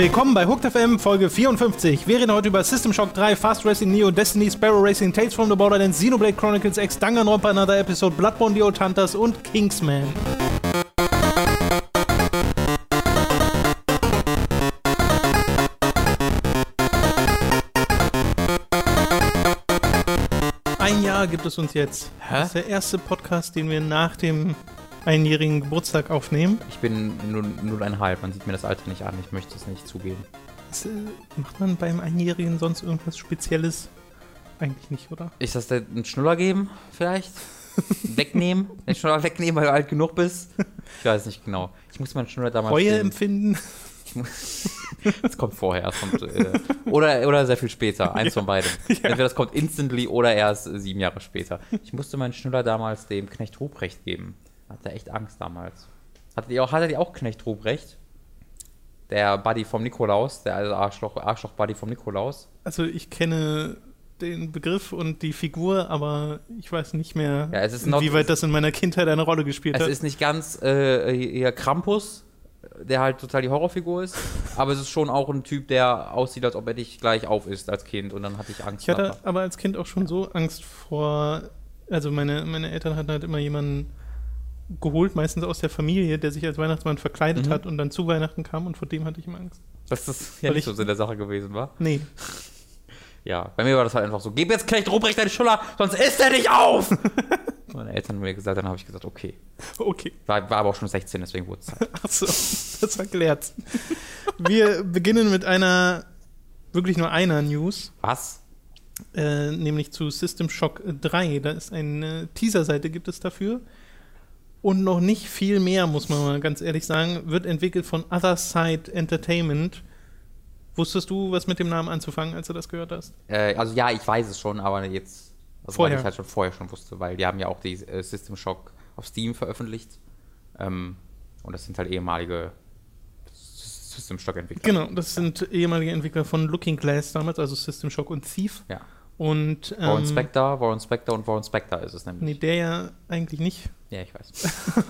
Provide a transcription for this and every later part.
Willkommen bei Hooked FM Folge 54. Wir reden heute über System Shock 3, Fast Racing Neo, Destiny, Sparrow Racing, Tales from the Borderlands, Xenoblade Chronicles X, Danganronpa Another Episode, Bloodborne The Old Hunters und Kingsman. Ein Jahr gibt es uns jetzt. Das ist der erste Podcast, den wir nach dem einjährigen Geburtstag aufnehmen. Ich bin nur, nur einhalb, man sieht mir das Alter nicht an, ich möchte es nicht zugeben. Was, äh, macht man beim Einjährigen sonst irgendwas Spezielles? Eigentlich nicht, oder? Ist das denn ein Schnuller geben, vielleicht? wegnehmen? Den Schnuller wegnehmen, weil du alt genug bist? Ich weiß nicht genau. Ich muss meinen Schnuller damals. Reue empfinden? Ich muss- Das kommt vorher. Das kommt, äh, oder, oder sehr viel später. Eins von beidem. Entweder das kommt instantly oder erst sieben Jahre später. Ich musste meinen Schnuller damals dem Knecht Ruprecht geben. Hatte echt Angst damals. Hattet ihr auch, hattet ihr auch Knecht Ruprecht? Der Buddy vom Nikolaus, der also Arschloch, Arschloch-Buddy vom Nikolaus. Also ich kenne den Begriff und die Figur, aber ich weiß nicht mehr, Ja, es ist inwieweit das in meiner Kindheit eine Rolle gespielt Es hat. ist nicht ganz äh, hier Krampus, der halt total die Horrorfigur ist, aber es ist schon auch ein Typ, der aussieht, als ob er dich gleich aufisst als Kind und dann hatte ich Angst. ich hatte nachher. aber als Kind auch schon so Angst vor, also meine, meine Eltern hatten halt immer jemanden geholt, meistens aus der Familie, der sich als Weihnachtsmann verkleidet Mhm. hat und dann zu Weihnachten kam und vor dem hatte ich immer Angst. Dass das ja Weil nicht ich- so in der Sache gewesen war. Nee, Ja, bei mir war das halt einfach so, gib jetzt Knecht Ruprecht deine Schuller, sonst isst er dich auf! Meine Eltern haben mir gesagt, dann habe ich gesagt, okay. okay. War, war aber auch schon 16, deswegen wurde es Zeit. Achso, das erklärt. Wir beginnen mit einer, wirklich nur einer News. Was? äh, nämlich zu System Shock 3. Da ist eine Teaser-Seite, gibt es dafür. Und noch nicht viel mehr, muss man mal ganz ehrlich sagen. Wird entwickelt von Other Side Entertainment. Wusstest du, was mit dem Namen anzufangen, als du das gehört hast? Äh, also ja, ich weiß es schon, aber jetzt, also Vorher. weil ich halt schon vorher schon wusste, weil die haben ja auch die äh, System Shock auf Steam veröffentlicht. Ähm, und das sind halt ehemalige System Shock Entwickler. Genau, das sind ehemalige Entwickler von Looking Glass damals, also System Shock und Thief. Ja. Und Warren ähm, Spector, Warren Spector und Warren Spector ist es nämlich. nee, der ja eigentlich nicht. Ja, ich weiß.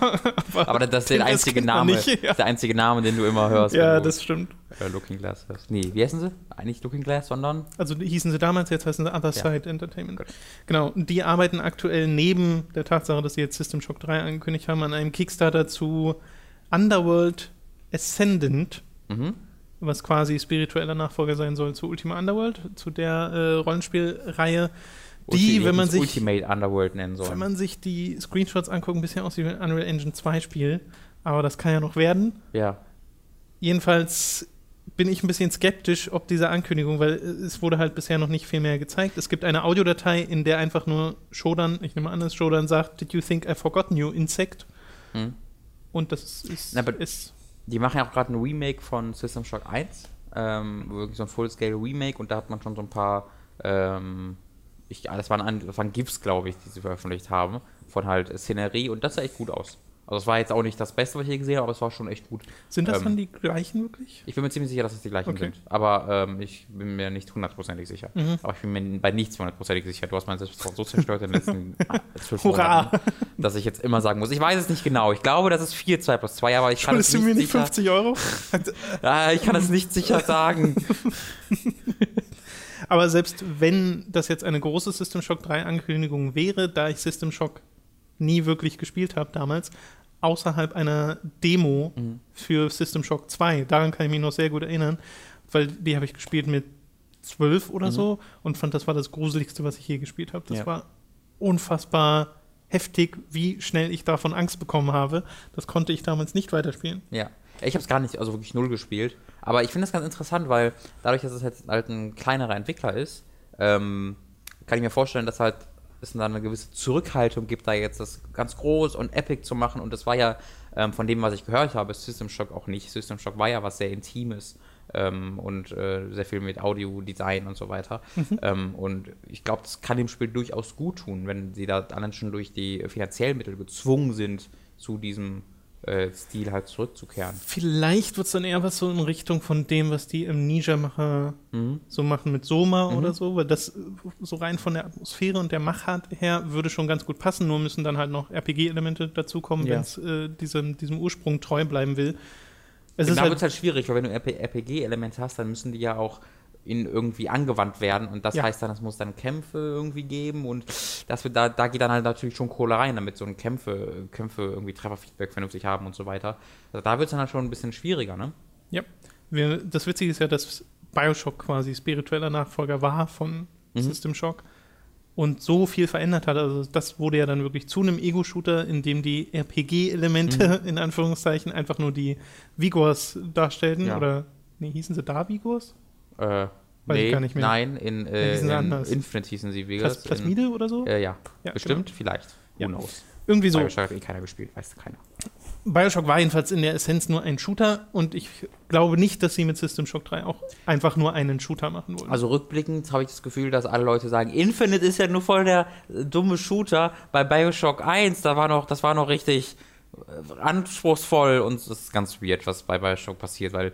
Aber das ist der einzige Name, nicht, ja. der einzige Name, den du immer hörst. Ja, das stimmt. äh, Looking Glass hörst. Nee, wie heißen sie? Eigentlich Looking Glass, sondern Also hießen sie damals, jetzt heißen sie Other Ja. Side Entertainment. Gut. Genau, die arbeiten aktuell neben der Tatsache, dass sie jetzt System Shock 3 angekündigt haben, an einem Kickstarter zu Underworld Ascendant, mhm. Was quasi spiritueller Nachfolger sein soll zu Ultima Underworld, zu der äh, Rollenspielreihe, die, Ulti- wenn man sich Ultimate Underworld nennen soll. wenn man sich die Screenshots anguckt, ein bisschen aussieht wie ein Unreal Engine 2 Spiel, aber das kann ja noch werden. ja. Jedenfalls bin ich ein bisschen skeptisch, ob diese Ankündigung, weil es wurde halt bisher noch nicht viel mehr gezeigt. Es gibt eine Audiodatei, in der einfach nur Shodan, ich nehme an, dass Shodan sagt, Did you think I forgotten you, Insect? Hm. Und das ist, Na, ist Die machen ja auch gerade ein Remake von System Shock 1. Ähm, wirklich so ein Full-Scale Remake und da hat man schon so ein paar, ähm, ich, das waren, das waren GIFs, glaube ich, die sie veröffentlicht haben, von halt Szenerie und das sah echt gut aus. Also es war jetzt auch nicht das Beste, was ich je gesehen habe, aber es war schon echt gut. sind das ähm, dann die gleichen wirklich? Ich bin mir ziemlich sicher, dass es die gleichen Okay. sind. Aber ähm, ich bin mir nicht hundertprozentig sicher. Mhm. Aber ich bin mir bei nichts hundertprozentig sicher. Du hast mein Selbstvertrauen so zerstört in den letzten ah, zwölf Hurra! Monaten, dass ich jetzt immer sagen muss. Ich weiß es nicht genau. Ich glaube, das ist 4, 2 plus 2, aber ich kann es Schuldest du mir nicht nicht sicher. 50 Euro? Ich kann es nicht sicher sagen. Aber selbst wenn das jetzt eine große System Shock 3 Ankündigung wäre, da ich System Shock nie wirklich gespielt habe damals, außerhalb einer Demo Mhm. für System Shock 2, daran kann ich mich noch sehr gut erinnern, weil die habe ich gespielt mit 12 oder Mhm. so und fand, das war das Gruseligste, was ich je gespielt habe. Das Ja. war unfassbar heftig, wie schnell ich davon Angst bekommen habe. Das konnte ich damals nicht weiterspielen. Ja. Ich habe es gar nicht, also wirklich null gespielt. Aber ich finde das ganz interessant, weil dadurch, dass es jetzt halt ein kleinerer Entwickler ist, ähm, kann ich mir vorstellen, dass halt es dann eine gewisse Zurückhaltung gibt, da jetzt das ganz groß und epic zu machen. Und das war ja ähm, von dem, was ich gehört habe, System Shock auch nicht. System Shock war ja was sehr Intimes ähm, und äh, sehr viel mit Audio, Design und so weiter. Ähm, und ich glaube, das kann dem Spiel durchaus gut tun, wenn sie da allein schon durch die finanziellen Mittel gezwungen sind, zu diesem Stil halt zurückzukehren. Vielleicht wird es dann eher was so in Richtung von dem, was die Amnesia-Macher Mhm. so machen mit Soma Mhm. oder so, weil das äh, so rein von der Atmosphäre und der Machart her würde schon ganz gut passen, nur müssen dann halt noch RPG-Elemente dazukommen, Ja. wenn es äh, diesem, diesem Ursprung treu bleiben will. Es da ist wird halt, es halt schwierig, weil wenn du RP RPG-Elemente hast, dann müssen die ja auch in irgendwie angewandt werden und das Ja. heißt dann, es muss dann Kämpfe irgendwie geben und das wird, da, da geht dann halt natürlich schon Kohle rein, damit so ein Kämpfe, Kämpfe irgendwie Trefferfeedback vernünftig haben und so weiter. Also da wird es dann halt schon ein bisschen schwieriger, ne? ja. Das Witzige ist ja, dass Bioshock quasi spiritueller Nachfolger war von Mhm. System Shock und so viel verändert hat. Also das wurde ja dann wirklich zu einem Ego-Shooter, in dem die RPG-Elemente Mhm. in Anführungszeichen einfach nur die Vigors darstellten. Ja. Oder, nee, hießen sie da Vigors? Äh, Weiß ich gar nicht mehr. Nein, in, äh, in. Infinite hießen sie, wie Plas. Plasmide oder so? In, äh, ja, Ja, bestimmt, vielleicht. Who Ja. knows? Irgendwie so. Bioshock hat eh keiner gespielt, weiß keiner. Bioshock war jedenfalls in der Essenz nur ein Shooter und ich glaube nicht, dass sie mit System Shock 3 auch einfach nur einen Shooter machen wollen. Also rückblickend habe ich das Gefühl, dass alle Leute sagen, Infinite ist ja nur voll der dumme Shooter. Bei Bioshock 1, da war noch, das war noch richtig anspruchsvoll und es ist ganz weird, was bei Bioshock passiert, weil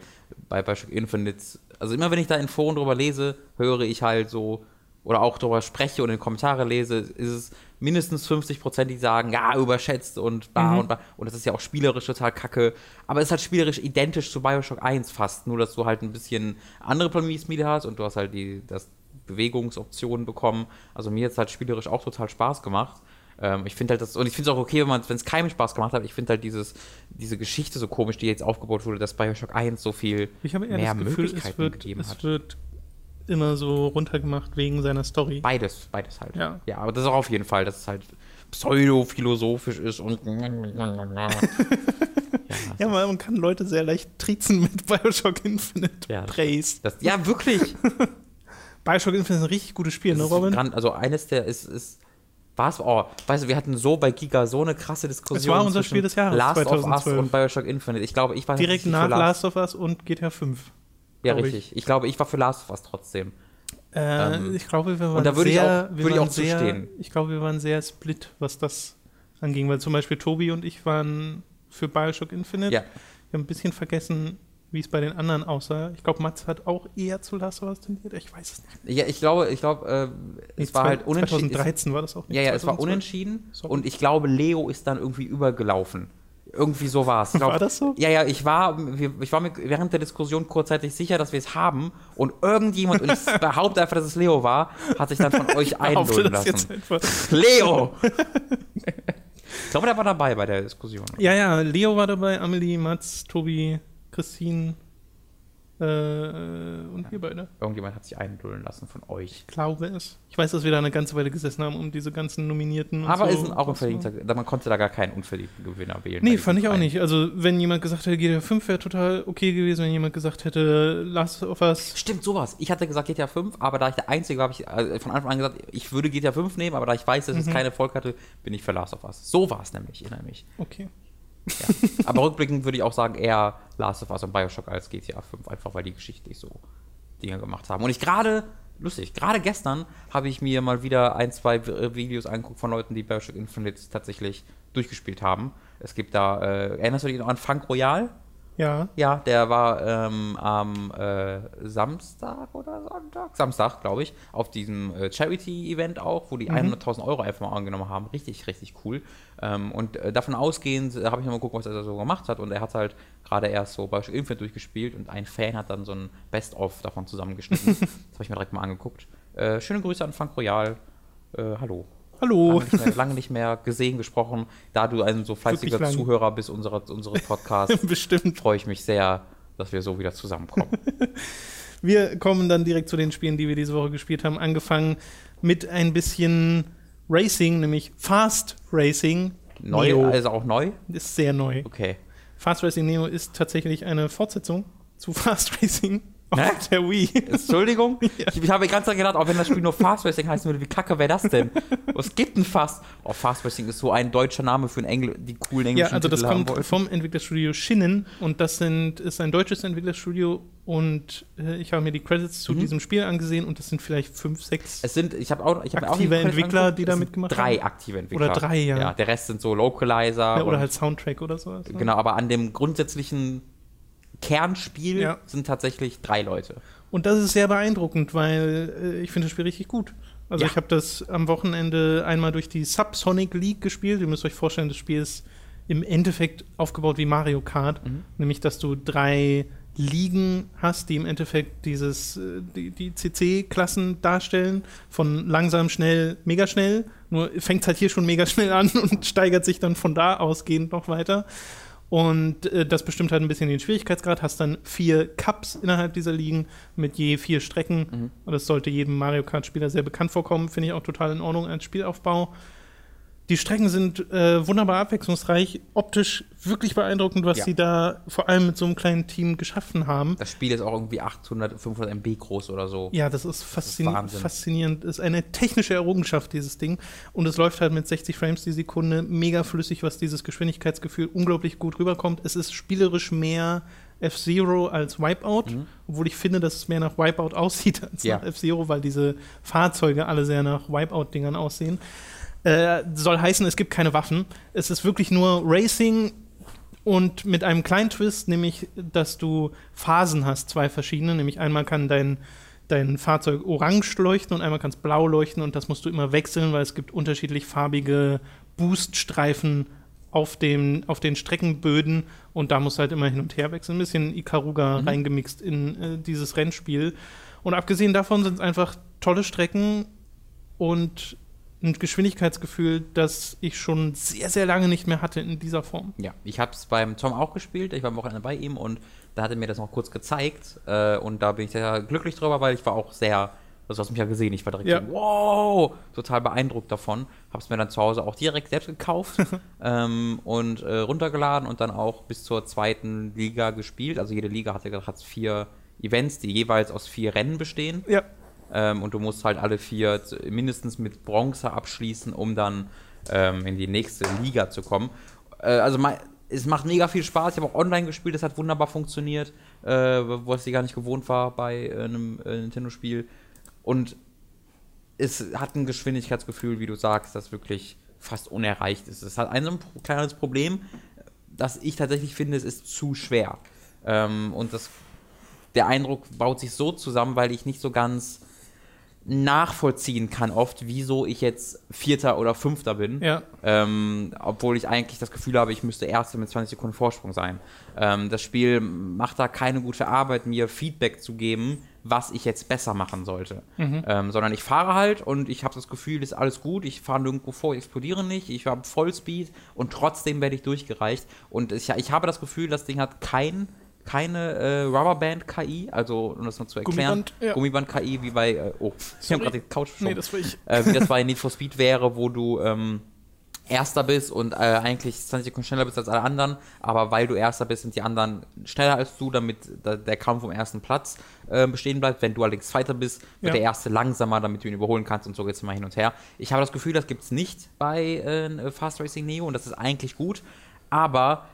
bei Bioshock Infinite, also immer wenn ich da in Foren drüber lese, höre ich halt so, oder auch drüber spreche und in Kommentare lese, ist es mindestens 50 Prozent, die sagen, ja, überschätzt und bla Mhm. und bla. Und das ist ja auch spielerisch total kacke. Aber es ist halt spielerisch identisch zu Bioshock 1 fast, nur dass du halt ein bisschen andere Planetsmiede hast und du hast halt die das Bewegungsoptionen bekommen. Also mir hat es halt spielerisch auch total Spaß gemacht. Ähm, ich finde halt das, und ich finde es auch okay, wenn es keinem Spaß gemacht hat, ich finde halt dieses, diese Geschichte so komisch, die jetzt aufgebaut wurde, dass Bioshock 1 so viel mehr das Gefühl, Möglichkeiten es wird, gegeben es hat. wird immer so runtergemacht wegen seiner Story. Beides, beides halt. Ja. ja, aber das ist auch auf jeden Fall, dass es halt pseudo-philosophisch ist und. ja, Ja, man kann Leute sehr leicht trizen mit Bioshock Infinite Ja. Praise. das, ja, wirklich. Bioshock Infinite ist ein richtig gutes Spiel, Das ne, Robin? gran- also eines der ist, ist was? Oh, weißt du, wir hatten so bei Giga so eine krasse Diskussion. Es war unser Spiel des Jahres, Last of 2012. Us und Bioshock Infinite. Ich glaube, ich war Direkt nach für Last of Us und GTA 5. Ja, glaub ich. richtig. Ich. glaube, ich war für Last of Us trotzdem. Äh, Ähm, ich glaube, wir waren da würde ich sehr, auch- wir würde ich auch sehr, zustehen. Ich glaube, wir waren sehr split, was das anging, weil zum Beispiel Tobi und ich waren für Bioshock Infinite. Ja. Wir haben ein bisschen vergessen, wie es bei den anderen aussah. Ich glaube, Mats hat auch eher zu Last of Us tendiert. Ich weiß es nicht. Ja, ich glaube, ich glaube, äh, es Nee, war halt unentschieden. 2013 war das auch nicht. Ja, ja, es war 2012. unentschieden Sorry. und ich glaube, Leo ist dann irgendwie übergelaufen. Irgendwie so war es. War das so? Ja, ja, ich war, ich war mir während der Diskussion kurzzeitig sicher, dass wir es haben und irgendjemand, und ich behaupte einfach, dass es Leo war, hat sich dann von euch einlullen das jetzt lassen. einfach. Leo! ich glaube, der war dabei bei der Diskussion. Ja, ja, Leo war dabei, Amelie, Mats, Tobi, Christine äh, und wir beide. Irgendjemand hat sich einlullen lassen von euch. Ich glaube es. Ich weiß, dass wir da eine ganze Weile gesessen haben, um diese ganzen Nominierten Aber so. ist auch ein und so. man konnte da gar keinen unverdienten Gewinner wählen. Nee, fand ich auch nicht. Also, wenn jemand gesagt hätte, GTA 5 wäre total okay gewesen, wenn jemand gesagt hätte, Last of Us. Stimmt, sowas. Ich hatte gesagt GTA 5, aber da ich der Einzige war, habe ich äh, von Anfang an gesagt, ich würde GTA 5 nehmen, aber da ich weiß, dass Mhm. es keinen Erfolg hatte, bin ich für Last of Us. So war es nämlich, erinnere mich. Okay. Ja. aber rückblickend würde ich auch sagen, eher Last of Us und Bioshock als GTA 5, einfach weil die geschichtlich so Dinge gemacht haben. Und ich gerade, lustig, gerade gestern habe ich mir mal wieder ein, zwei äh, Videos angeguckt von Leuten, die Bioshock Infinite tatsächlich durchgespielt haben. Es gibt da, äh, erinnerst du dich noch an Funk Royal? Ja. Ja, der war ähm, am äh, Samstag oder Sonntag? Samstag, glaube ich, auf diesem äh, Charity-Event auch, wo die 100.000 Euro einfach mal angenommen haben. Richtig, richtig cool. Ähm, und äh, davon ausgehend äh, habe ich mal geguckt, was er da so gemacht hat. Und er hat halt gerade erst so Bioshock Infinite durchgespielt und ein Fan hat dann so ein Best-of davon zusammengeschnitten. das habe ich mir direkt mal angeguckt. Äh, schöne Grüße an Funk Royal. Äh, hallo. Hallo. Lange nicht, mehr, lange nicht mehr gesehen, gesprochen. Da du ein so fleißiger. Zuhörer bist unserer, unseres Podcasts, Bestimmt. freue ich mich sehr, dass wir so wieder zusammenkommen. Wir kommen dann direkt zu den Spielen, die wir diese Woche gespielt haben. Angefangen mit ein bisschen Racing, nämlich Fast Racing. Neu, Neo. also auch neu? Ist sehr neu. Okay. Fast Racing Neo ist tatsächlich eine Fortsetzung zu Fast Racing. Auf Hä? der Wii. Entschuldigung? Ich, ich habe die ganze Zeit gedacht, auch wenn das Spiel nur Fast Racing heißen würde, wie kacke wäre das denn? Was gibt denn Fast? Oh, Fast Racing ist so ein deutscher Name für einen Engl die coolen englischen Ja, also das Titel haben kommt vom Entwicklerstudio Shinnen und das sind, ist ein deutsches Entwicklerstudio und äh, ich habe mir die Credits zu Mhm. diesem Spiel angesehen und das sind vielleicht fünf, sechs. Es sind, ich habe auch, ich hab auch Aktive Entwickler, angeguckt. die da mitgemacht drei haben? aktive Entwickler. Oder drei, ja. Ja, der Rest sind so Localizer. ja, oder halt Soundtrack oder sowas. ne? Genau, aber an dem grundsätzlichen Kernspiel Ja. sind tatsächlich drei Leute. Und das ist sehr beeindruckend, weil äh, ich finde das Spiel richtig gut. Also Ja. ich habe das am Wochenende einmal durch die Subsonic League gespielt. Ihr müsst euch vorstellen, das Spiel ist im Endeffekt aufgebaut wie Mario Kart. Mhm. Nämlich, dass du drei Ligen hast, die im Endeffekt dieses, äh, die, die CC-Klassen darstellen. Von langsam, schnell, mega schnell. Nur fängt es halt hier schon mega schnell an und steigert sich dann von da ausgehend noch weiter. Und äh, das bestimmt halt ein bisschen den Schwierigkeitsgrad. Hast dann vier Cups innerhalb dieser Ligen mit je vier Strecken. Mhm. Und das sollte jedem Mario Kart-Spieler sehr bekannt vorkommen. Finde ich auch total in Ordnung als Spielaufbau. Die Strecken sind äh, wunderbar abwechslungsreich, optisch wirklich beeindruckend, was Ja. sie da vor allem mit so einem kleinen Team geschaffen haben. Das Spiel ist auch irgendwie 800, 500 MB groß oder so. Ja, das ist, faszini Wahnsinn. faszinierend. Das ist eine technische Errungenschaft, dieses Ding. Und es läuft halt mit 60 Frames die Sekunde mega flüssig, was dieses Geschwindigkeitsgefühl unglaublich gut rüberkommt. Es ist spielerisch mehr F-Zero als Wipeout, obwohl ich finde, dass es mehr nach Wipeout aussieht als Mhm. Ja. nach F-Zero, weil diese Fahrzeuge alle sehr nach Wipeout-Dingern aussehen. Äh, soll heißen, es gibt keine Waffen. Es ist wirklich nur Racing und mit einem kleinen Twist, nämlich, dass du Phasen hast, zwei verschiedene. Nämlich einmal kann dein, dein Fahrzeug orange leuchten und einmal kann es blau leuchten und das musst du immer wechseln, weil es gibt unterschiedlich farbige Booststreifen auf, dem, auf den Streckenböden und da musst du halt immer hin und her wechseln. Ein bisschen Ikaruga Mhm. reingemixt in äh, dieses Rennspiel. Und abgesehen davon sind es einfach tolle Strecken und ein Geschwindigkeitsgefühl, das ich schon sehr, sehr lange nicht mehr hatte in dieser Form. Ja, ich habe es beim Tom auch gespielt. Ich war am Wochenende bei ihm und da hat er mir das noch kurz gezeigt. Äh, und da bin ich sehr glücklich drüber, weil ich war auch sehr, also du hast mich ja gesehen, ich war direkt Ja. so, wow, total beeindruckt davon. Habe es mir dann zu Hause auch direkt selbst gekauft ähm, und äh, runtergeladen und dann auch bis zur zweiten Liga gespielt. Also jede Liga hat ja hat vier Events, die jeweils aus vier Rennen bestehen. Ja, Ähm, und du musst halt alle vier mindestens mit Bronze abschließen, um dann ähm, in die nächste Liga zu kommen. Äh, also es macht mega viel Spaß. Ich habe auch online gespielt, das hat wunderbar funktioniert, äh, was ich gar nicht gewohnt war bei äh, einem äh, Nintendo-Spiel. Und es hat ein Geschwindigkeitsgefühl, wie du sagst, das wirklich fast unerreicht ist. Es hat ein kleines Problem, dass ich tatsächlich finde, es ist zu schwer. Ähm, und das, der Eindruck baut sich so zusammen, weil ich nicht so ganz nachvollziehen kann oft, wieso ich jetzt Vierter oder Fünfter bin. ja. Ähm, obwohl ich eigentlich das Gefühl habe, ich müsste Erster mit 20 Sekunden Vorsprung sein. Ähm, das Spiel macht da keine gute Arbeit, mir Feedback zu geben, was ich jetzt besser machen sollte. Ähm, sondern ich fahre halt und ich habe das Gefühl, ist alles gut, ich fahre nirgendwo vor, ich explodiere nicht, ich habe Vollspeed und trotzdem werde ich durchgereicht. Und ich, ich habe das Gefühl, das Ding hat kein keine äh, Rubberband-KI, also um das mal zu erklären, Gummiband, ja. Gummiband-KI wie bei, äh, oh, ich habe gerade die Couch Nee, verschoben das war ich. äh, wie das bei Need for Speed wäre, wo du ähm, Erster bist und äh, eigentlich 20 Sekunden schneller bist als alle anderen, aber weil du Erster bist, sind die anderen schneller als du, damit da, der Kampf um ersten Platz äh, bestehen bleibt. Wenn du allerdings Zweiter bist, wird Ja. der Erste langsamer, damit du ihn überholen kannst und so geht es immer hin und her. Ich habe das Gefühl, das gibt es nicht bei äh, Fast Racing Neo und das ist eigentlich gut, aber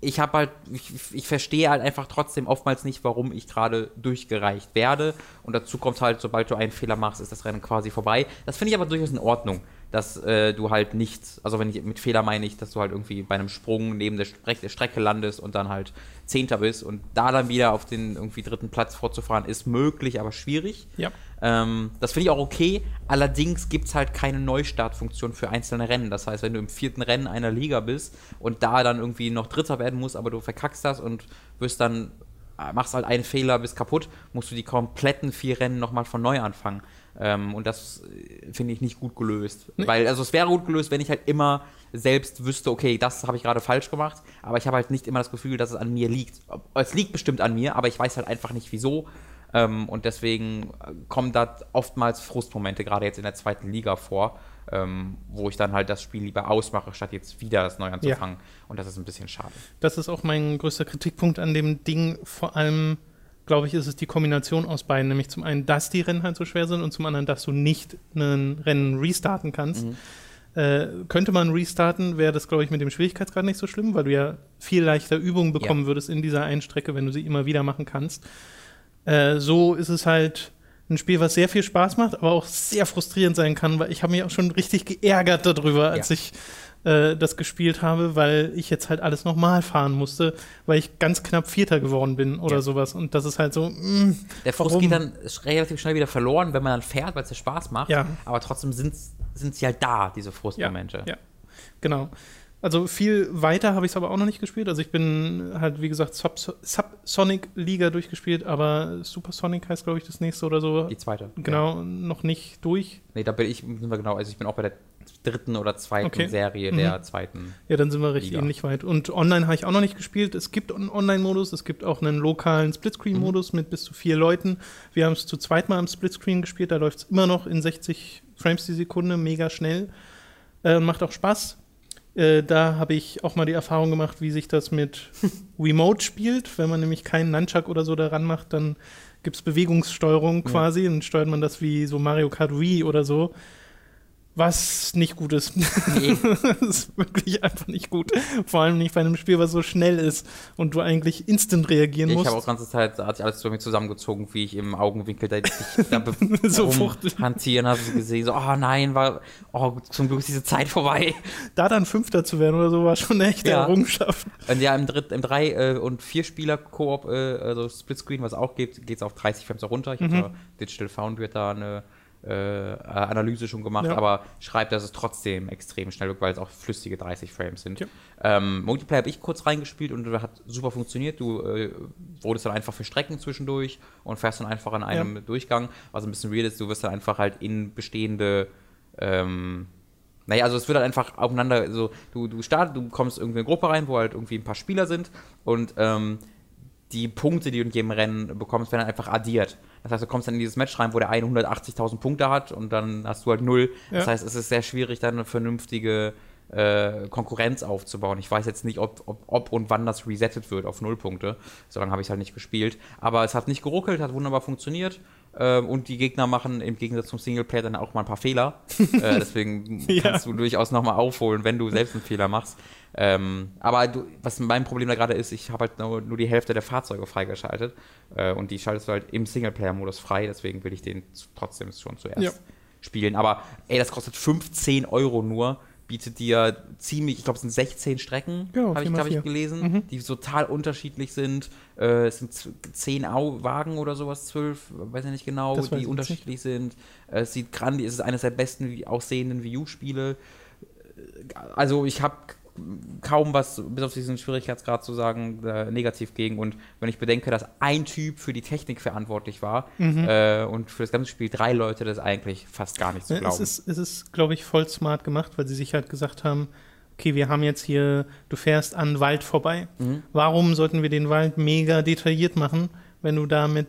ich habe halt, ich, ich verstehe halt einfach trotzdem oftmals nicht, warum ich gerade durchgereicht werde. Und dazu kommt halt, sobald du einen Fehler machst, ist das Rennen quasi vorbei. Das finde ich aber durchaus in Ordnung, dass äh, du halt nicht, also wenn ich mit Fehler meine ich, dass du halt irgendwie bei einem Sprung neben der, Sprech der Strecke landest und dann halt Zehnter bist und da dann wieder auf den irgendwie dritten Platz vorzufahren, ist möglich, aber schwierig. Ja. Ähm, das finde ich auch okay. Allerdings gibt es halt keine Neustartfunktion für einzelne Rennen. Das heißt, wenn du im vierten Rennen einer Liga bist und da dann irgendwie noch Dritter werden musst, aber du verkackst das und wirst dann, äh, machst halt einen Fehler, bist kaputt, musst du die kompletten vier Rennen nochmal von neu anfangen. Ähm, und das äh, finde ich nicht gut gelöst. Nee. Weil, also es wäre gut gelöst, wenn ich halt immer selbst wüsste, okay, das habe ich gerade falsch gemacht, aber ich habe halt nicht immer das Gefühl, dass es an mir liegt. Es liegt bestimmt an mir, aber ich weiß halt einfach nicht wieso. Ähm, und deswegen äh, kommen da oftmals Frustmomente, gerade jetzt in der zweiten Liga vor, ähm, wo ich dann halt das Spiel lieber ausmache, statt jetzt wieder das neu anzufangen. Und das ist ein bisschen schade. Das ist auch mein größter Kritikpunkt an dem Ding. Vor allem, glaube ich, ist es die Kombination aus beiden. Nämlich zum einen, dass die Rennen halt so schwer sind und zum anderen, dass du nicht ein Rennen restarten kannst. Mhm. Äh, könnte man restarten, wäre das, glaube ich, mit dem Schwierigkeitsgrad nicht so schlimm, weil du ja viel leichter Übungen bekommen Ja. würdest in dieser einen Strecke, wenn du sie immer wieder machen kannst. Äh, so ist es halt ein Spiel, was sehr viel Spaß macht, aber auch sehr frustrierend sein kann, weil ich habe mich auch schon richtig geärgert darüber, als Ja. ich äh, das gespielt habe, weil ich jetzt halt alles nochmal fahren musste, weil ich ganz knapp Vierter geworden bin oder Ja. sowas. Und das ist halt so, mm, Der Frust Warum? geht dann relativ schnell wieder verloren, wenn man dann fährt, weil es ja Spaß macht. Ja. Aber trotzdem sind, sind sie halt da, diese Frustmomente. Ja, genau. Also viel weiter habe ich es aber auch noch nicht gespielt. Also ich bin halt, wie gesagt, Sub Subsonic Liga durchgespielt, aber Supersonic heißt, glaube ich, das nächste oder so. Die zweite. Genau, noch nicht durch. Nee, da bin ich, sind wir genau, also ich bin auch bei der dritten oder zweiten Okay. Serie Mhm. der zweiten. Ja, dann sind wir recht Liga. ähnlich weit. Und online habe ich auch noch nicht gespielt. Es gibt einen Online-Modus, es gibt auch einen lokalen Splitscreen-Modus mit bis zu vier Leuten. Wir haben es zu zweit mal im Splitscreen gespielt, da läuft es immer noch in 60 Frames die Sekunde, mega schnell. Äh, macht auch Spaß. Äh, da habe ich auch mal die Erfahrung gemacht, wie sich das mit Remote spielt. Wenn man nämlich keinen Nunchuck oder so daran macht, dann gibt es Bewegungssteuerung Ja. quasi und steuert man das wie so Mario Kart Wii oder so. Was nicht gut ist. Nee. das ist wirklich einfach nicht gut. Vor allem nicht bei einem Spiel, was so schnell ist und du eigentlich instant reagieren Ich musst. habe auch die ganze Zeit, da hat sich alles zu mir zusammengezogen, wie ich im Augenwinkel da, ich da So hantieren habe gesehen, so, oh nein, war, oh, zum Glück ist diese Zeit vorbei. da dann Fünfter zu werden oder so, war schon eine echte Ja. Errungenschaft. Und ja, im, Dritt, im drei äh, und vier Spieler Koop, äh, also Splitscreen, was auch gibt, geht es auf 30 Frames runter. Ich Mhm. habe Digital Foundry da eine äh, Analyse schon gemacht, Ja. aber schreibt, dass es trotzdem extrem schnell wird, weil es auch flüssige 30 Frames sind. Ja. Ähm, Multiplayer habe ich kurz reingespielt und hat super funktioniert. Du äh, wurdest dann einfach für Strecken zwischendurch und fährst dann einfach an einem Durchgang, was ein bisschen weird ist. Du wirst dann einfach halt in bestehende ähm, naja, also es wird halt einfach aufeinander, so, du, du startest, du kommst irgendwie in eine Gruppe rein, wo halt irgendwie ein paar Spieler sind und ähm, die Punkte, die du in jedem Rennen bekommst, werden dann einfach addiert. Das heißt, du kommst dann in dieses Match rein, wo der eine 180.000 Punkte hat und dann hast du halt null. Das Ja. heißt, es ist sehr schwierig, dann eine vernünftige äh, Konkurrenz aufzubauen. Ich weiß jetzt nicht, ob, ob, ob und wann das resettet wird auf null Punkte. So lange habe ich es halt nicht gespielt. Aber es hat nicht geruckelt, hat wunderbar funktioniert. Ähm, und die Gegner machen im Gegensatz zum Singleplayer dann auch mal ein paar Fehler. äh, deswegen Ja. kannst du durchaus nochmal aufholen, wenn du selbst einen Fehler machst. Ähm, aber du, was mein Problem da gerade ist, ich habe halt nur, nur die Hälfte der Fahrzeuge freigeschaltet. Äh, und die schaltest du halt im Singleplayer-Modus frei. Deswegen will ich den trotzdem schon zuerst Ja. spielen. Aber ey, das kostet 15 Euro nur. Bietet dir ziemlich, ich glaube, es sind 16 Strecken, Ja, habe ich, 4x4. hab ich gelesen, Mhm. die total unterschiedlich sind. Äh, es sind z- 10 Au Wagen oder sowas, 12, weiß ich nicht genau, Das die unterschiedlich sind. Äh, es sieht grandi, es ist eines der besten aussehenden Wii U-Spiele. Also ich habe kaum was, bis auf diesen Schwierigkeitsgrad zu sagen, äh, negativ gegen. Und wenn ich bedenke, dass ein Typ für die Technik verantwortlich war Mhm. äh, und für das ganze Spiel drei Leute, das ist eigentlich fast gar nicht zu glauben. es ist, es ist glaube ich, voll smart gemacht, weil sie sich halt gesagt haben, okay, wir haben jetzt hier, du fährst an Wald vorbei. Mhm. Warum sollten wir den Wald mega detailliert machen, wenn du da mit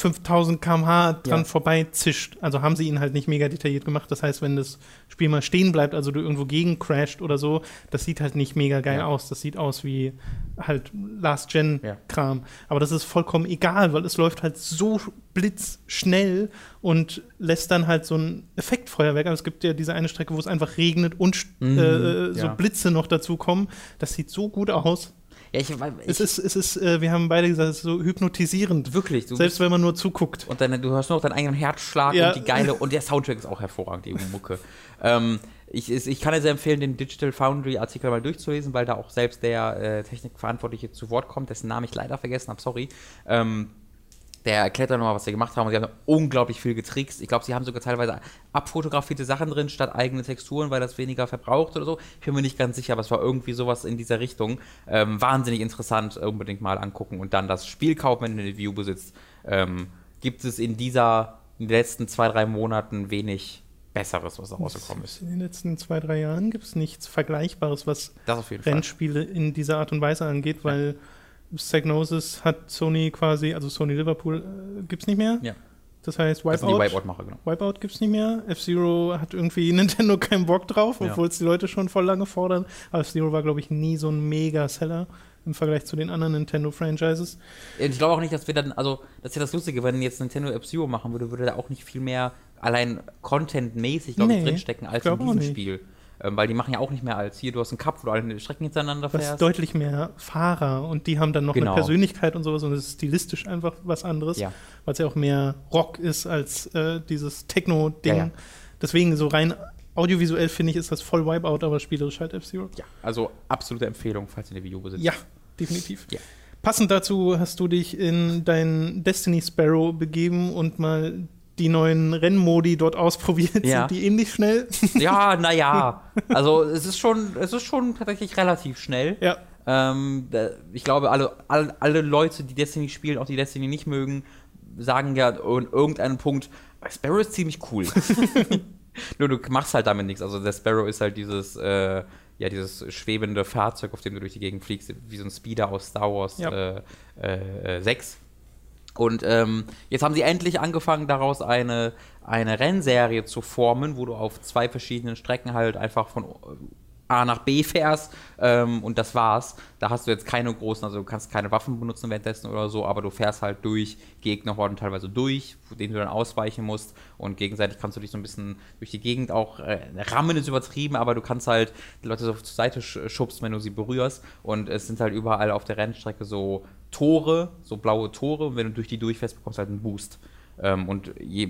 5000 km/h dran Ja. vorbei zischt? Also haben sie ihn halt nicht mega detailliert gemacht. Das heißt, wenn das Spiel mal stehen bleibt, also du irgendwo gegen crasht oder so, das sieht halt nicht mega geil Ja. aus. Das sieht aus wie halt Last-Gen-Kram. Ja. Aber das ist vollkommen egal, weil es läuft halt so blitzschnell und lässt dann halt so ein Effektfeuerwerk. Also es gibt ja diese eine Strecke, wo es einfach regnet und Mhm, äh, so ja. Blitze noch dazu kommen. Das sieht so gut aus. Ja, ich, ich, Es ist, es ist, äh, wir haben beide gesagt, es ist so hypnotisierend. wirklich. Selbst wenn man nur zuguckt. und dann, du hörst nur noch deinen eigenen Herzschlag Ja. und die geile und der Soundtrack ist auch hervorragend, die Mucke. ähm, ich, ich ich kann dir sehr empfehlen, den Digital Foundry Artikel mal durchzulesen, weil da auch selbst der äh, Technikverantwortliche zu Wort kommt, dessen Namen ich leider vergessen habe, sorry. Ähm, der erklärt dann nochmal, was sie gemacht haben. Und sie haben unglaublich viel getrickst. Ich glaube, sie haben sogar teilweise abfotografierte Sachen drin, statt eigene Texturen, weil das weniger verbraucht oder so. Ich bin mir nicht ganz sicher, aber es war irgendwie sowas in dieser Richtung. Ähm, wahnsinnig interessant, unbedingt mal angucken. Und dann das Spiel kaufen, wenn du eine View besitzt. Ähm, gibt es in dieser, in den letzten zwei, drei Monaten wenig Besseres, was da rausgekommen ist. In den letzten zwei, drei Jahren gibt es nichts Vergleichbares, was jeden Fall. Rennspiele in dieser Art und Weise angeht, weil Psygnosis hat Sony quasi, also Sony Liverpool äh, gibt es nicht mehr. Ja. Das heißt, sind Wipeout, die Wipeout-Macher, genau. Wipeout gibt es nicht mehr. F-Zero hat irgendwie Nintendo keinen Bock drauf, Ja. obwohl es die Leute schon voll lange fordern. Aber F-Zero war, glaube ich, nie so ein Mega-Seller im Vergleich zu den anderen Nintendo-Franchises. Ich glaube auch nicht, dass wir dann, also, das ist ja das Lustige, wenn jetzt Nintendo F-Zero machen würde, würde da auch nicht viel mehr allein Content-mäßig, glaube ich, Nee, drinstecken als ich in diesem. Spiel. Ähm, weil die machen ja auch nicht mehr als hier, du hast einen Cup, wo du alle Strecken hintereinander fährst. deutlich mehr Fahrer und die haben dann noch Genau. eine Persönlichkeit und sowas und es ist stilistisch einfach was anderes, Ja. weil es ja auch mehr Rock ist als äh, dieses Techno-Ding. Ja, ja. Deswegen so rein audiovisuell finde ich, ist das voll Wipeout, aber spielerisch halt F-Zero. Ja, also absolute Empfehlung, falls ihr eine U besitzt. Ja, definitiv. Ja. Passend dazu hast du dich in dein Destiny Sparrow begeben und mal die neuen Rennmodi dort ausprobiert. Ja. Sind die ähnlich schnell? Ja, naja. Also es ist schon, es ist schon tatsächlich relativ schnell. ja. Ähm, ich glaube, alle, alle, alle Leute, die Destiny spielen, auch die Destiny nicht mögen, sagen ja an irgendeinem Punkt, Sparrow ist ziemlich cool. Nur du machst halt damit nichts. Also der Sparrow ist halt dieses, äh, ja, dieses schwebende Fahrzeug, auf dem du durch die Gegend fliegst, wie so ein Speeder aus Star Wars Ja. äh, äh, äh, 6. Und ähm, jetzt haben sie endlich angefangen, daraus eine, eine Rennserie zu formen, wo du auf zwei verschiedenen Strecken halt einfach von A nach B fährst. Ähm, und das war's. Da hast du jetzt keine großen, also du kannst keine Waffen benutzen währenddessen oder so, aber du fährst halt durch Gegnerhorden teilweise durch, denen du dann ausweichen musst. Und gegenseitig kannst du dich so ein bisschen durch die Gegend auch äh, rammen ist übertrieben, aber du kannst halt die Leute so zur Seite sch schubst, wenn du sie berührst. Und es sind halt überall auf der Rennstrecke so Tore, so blaue Tore und wenn du durch die durchfährst, bekommst du halt einen Boost. Ähm, und je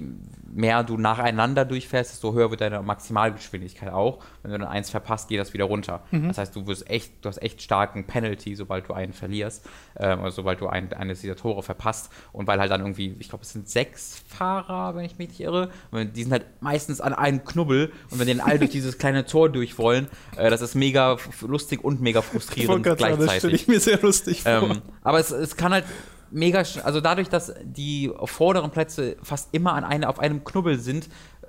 mehr du nacheinander durchfährst, desto höher wird deine Maximalgeschwindigkeit auch. Wenn du dann eins verpasst, geht das wieder runter. Das heißt, du wirst echt, du hast echt starken Penalty, sobald du einen verlierst, ähm, oder sobald du ein, eines dieser Tore verpasst. Und weil halt dann irgendwie, ich glaube, es sind sechs Fahrer, wenn ich mich nicht irre, und die sind halt meistens an einem Knubbel und wenn die dann alle durch dieses kleine Tor durch wollen, äh, das ist mega lustig und mega frustrierend sagen, das gleichzeitig. stelle ich mir sehr lustig vor. Ähm, aber es, es kann halt mega, also dadurch, dass die vorderen Plätze fast immer an eine, auf einem Knubbel sind,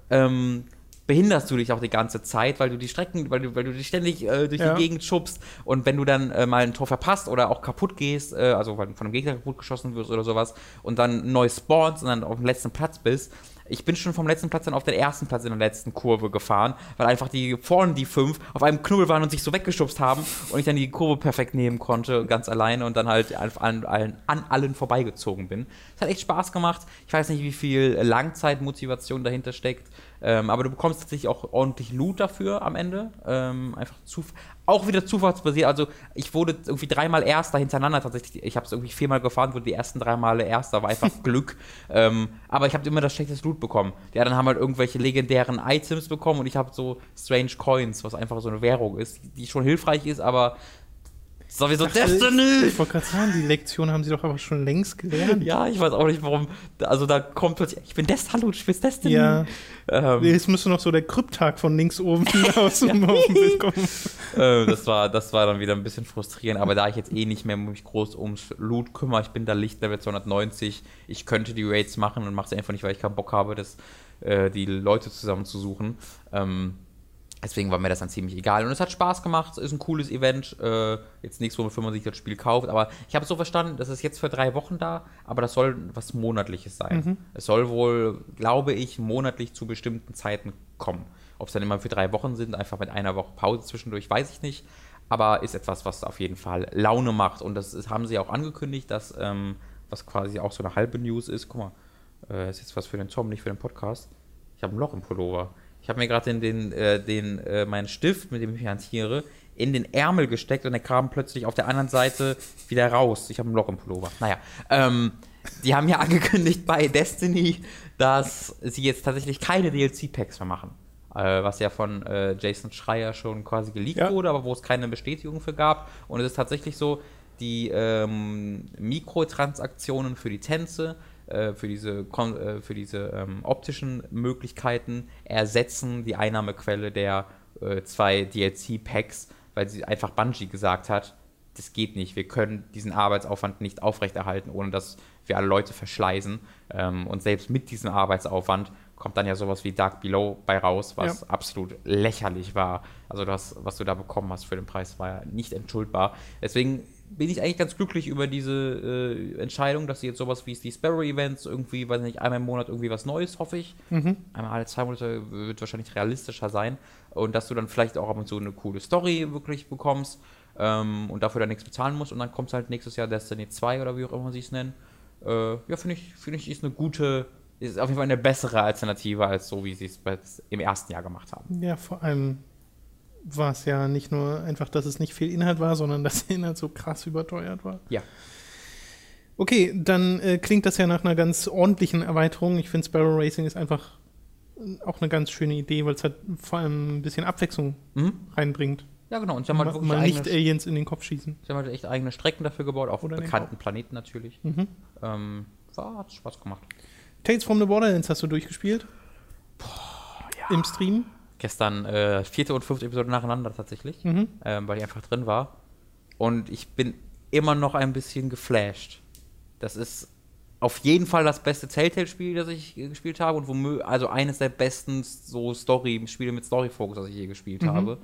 ähm, behinderst du dich auch die ganze Zeit, weil du die Strecken, weil du, weil du dich ständig äh, durch Ja. die Gegend schubst und wenn du dann äh, mal ein Tor verpasst oder auch kaputt gehst, äh, also weil du von einem Gegner kaputt geschossen wirst oder sowas und dann neu spawnst und dann auf dem letzten Platz bist, ich bin schon vom letzten Platz dann auf den ersten Platz in der letzten Kurve gefahren, weil einfach die vorne die fünf auf einem Knubbel waren und sich so weggeschubst haben und ich dann die Kurve perfekt nehmen konnte, ganz alleine und dann halt an allen, an allen vorbeigezogen bin. Es hat echt Spaß gemacht. Ich weiß nicht, wie viel Langzeitmotivation dahinter steckt, ähm, aber du bekommst tatsächlich auch ordentlich Loot dafür am Ende. Ähm, einfach auch wieder zufallsbasiert. Also ich wurde irgendwie dreimal Erster hintereinander tatsächlich. Ich habe es irgendwie viermal gefahren, wurde die ersten drei Male Erster, war einfach Glück. Ähm, aber ich habe immer das schlechteste Loot bekommen. Die anderen haben halt irgendwelche legendären Items bekommen und ich habe so Strange Coins, was einfach so eine Währung ist, die schon hilfreich ist, aber sowieso Destiny! Ich wollte gerade sagen, die Lektion haben sie doch aber schon längst gelernt. Ja, ich weiß auch nicht, warum. Also da kommt plötzlich, ich bin Dest, hallo, du spielst Destiny. Ja. Ähm, Jetzt müsste noch so der Kryptag von links oben aus dem Bild kommen. äh, das, war, das war dann wieder ein bisschen frustrierend, aber da ich jetzt eh nicht mehr mich groß ums Loot kümmere, ich bin da Lichtlevel 290, ich könnte die Raids machen und mache es einfach nicht, weil ich keinen Bock habe, das, äh, die Leute zusammenzusuchen. Ähm, deswegen war mir das dann ziemlich egal. Und es hat Spaß gemacht, es ist ein cooles Event. Äh, jetzt nichts, wofür man sich das Spiel kauft, aber ich habe so verstanden, das ist jetzt für drei Wochen da, aber das soll was Monatliches sein. Es soll wohl, glaube ich, monatlich zu bestimmten Zeiten kommen. Ob es dann immer für drei Wochen sind, einfach mit einer Woche Pause zwischendurch, weiß ich nicht. Aber ist etwas, was auf jeden Fall Laune macht. Und das ist, haben sie auch angekündigt, dass, ähm, was quasi auch so eine halbe News ist. Guck mal, äh, ist jetzt was für den Tom, nicht für den Podcast. Ich habe ein Loch im Pullover. Ich habe mir gerade den, den, äh, den, äh, meinen Stift, mit dem ich hantiere, in den Ärmel gesteckt und der kam plötzlich auf der anderen Seite wieder raus. Ich habe ein Loch im Pullover. Naja, ähm, die haben ja angekündigt bei Destiny, dass sie jetzt tatsächlich keine DLC-Packs mehr machen. Äh, was ja von äh, Jason Schreier schon quasi geleakt Ja. wurde, aber wo es keine Bestätigung für gab. Und es ist tatsächlich so, die ähm, Mikrotransaktionen für die Tänze, äh, für diese, äh, für diese ähm, optischen Möglichkeiten ersetzen die Einnahmequelle der äh, zwei DLC-Packs, weil sie einfach Bungie gesagt hat, das geht nicht, wir können diesen Arbeitsaufwand nicht aufrechterhalten, ohne dass wir alle Leute verschleißen. Ähm, und selbst mit diesem Arbeitsaufwand kommt dann ja sowas wie Dark Below bei raus, was Ja. absolut lächerlich war. Also das, was du da bekommen hast für den Preis, war ja nicht entschuldbar. Deswegen bin ich eigentlich ganz glücklich über diese äh, Entscheidung, dass sie jetzt sowas wie die Sparrow-Events irgendwie, weiß nicht, einmal im Monat irgendwie was Neues, hoffe ich. Mhm. Einmal alle zwei Monate wird wahrscheinlich realistischer sein. Und dass du dann vielleicht auch ab und zu eine coole Story wirklich bekommst ähm, und dafür dann nichts bezahlen musst. Und dann kommt halt nächstes Jahr Destiny 2 oder wie auch immer sie es nennen. Äh, ja, finde ich, finde ich, ist eine gute, ist auf jeden Fall eine bessere Alternative als so, wie sie es im ersten Jahr gemacht haben. Ja, vor allem war es ja nicht nur einfach, dass es nicht viel Inhalt war, sondern dass der Inhalt so krass überteuert war. Ja. Okay, dann äh, klingt das ja nach einer ganz ordentlichen Erweiterung. Ich finde, Sparrow Racing ist einfach äh, auch eine ganz schöne Idee, weil es halt vor allem ein bisschen Abwechslung Mhm. reinbringt. Ja, genau. Und sie haben halt wirklich mal nicht Aliens in den Kopf schießen. sie haben halt echt eigene Strecken dafür gebaut, auf Oder bekannten Planeten natürlich. Mhm. Ähm, war, hat Spaß gemacht. Tales from the Borderlands hast du durchgespielt? ja. Im Stream? Gestern äh, vierte und fünfte Episode nacheinander tatsächlich, Mhm. ähm, weil ich einfach drin war. Und ich bin immer noch ein bisschen geflasht. Das ist auf jeden Fall das beste Telltale-Spiel, das ich gespielt habe und womö also eines der besten so Story-Spiele mit Story-Fokus, das ich je gespielt Mhm. habe.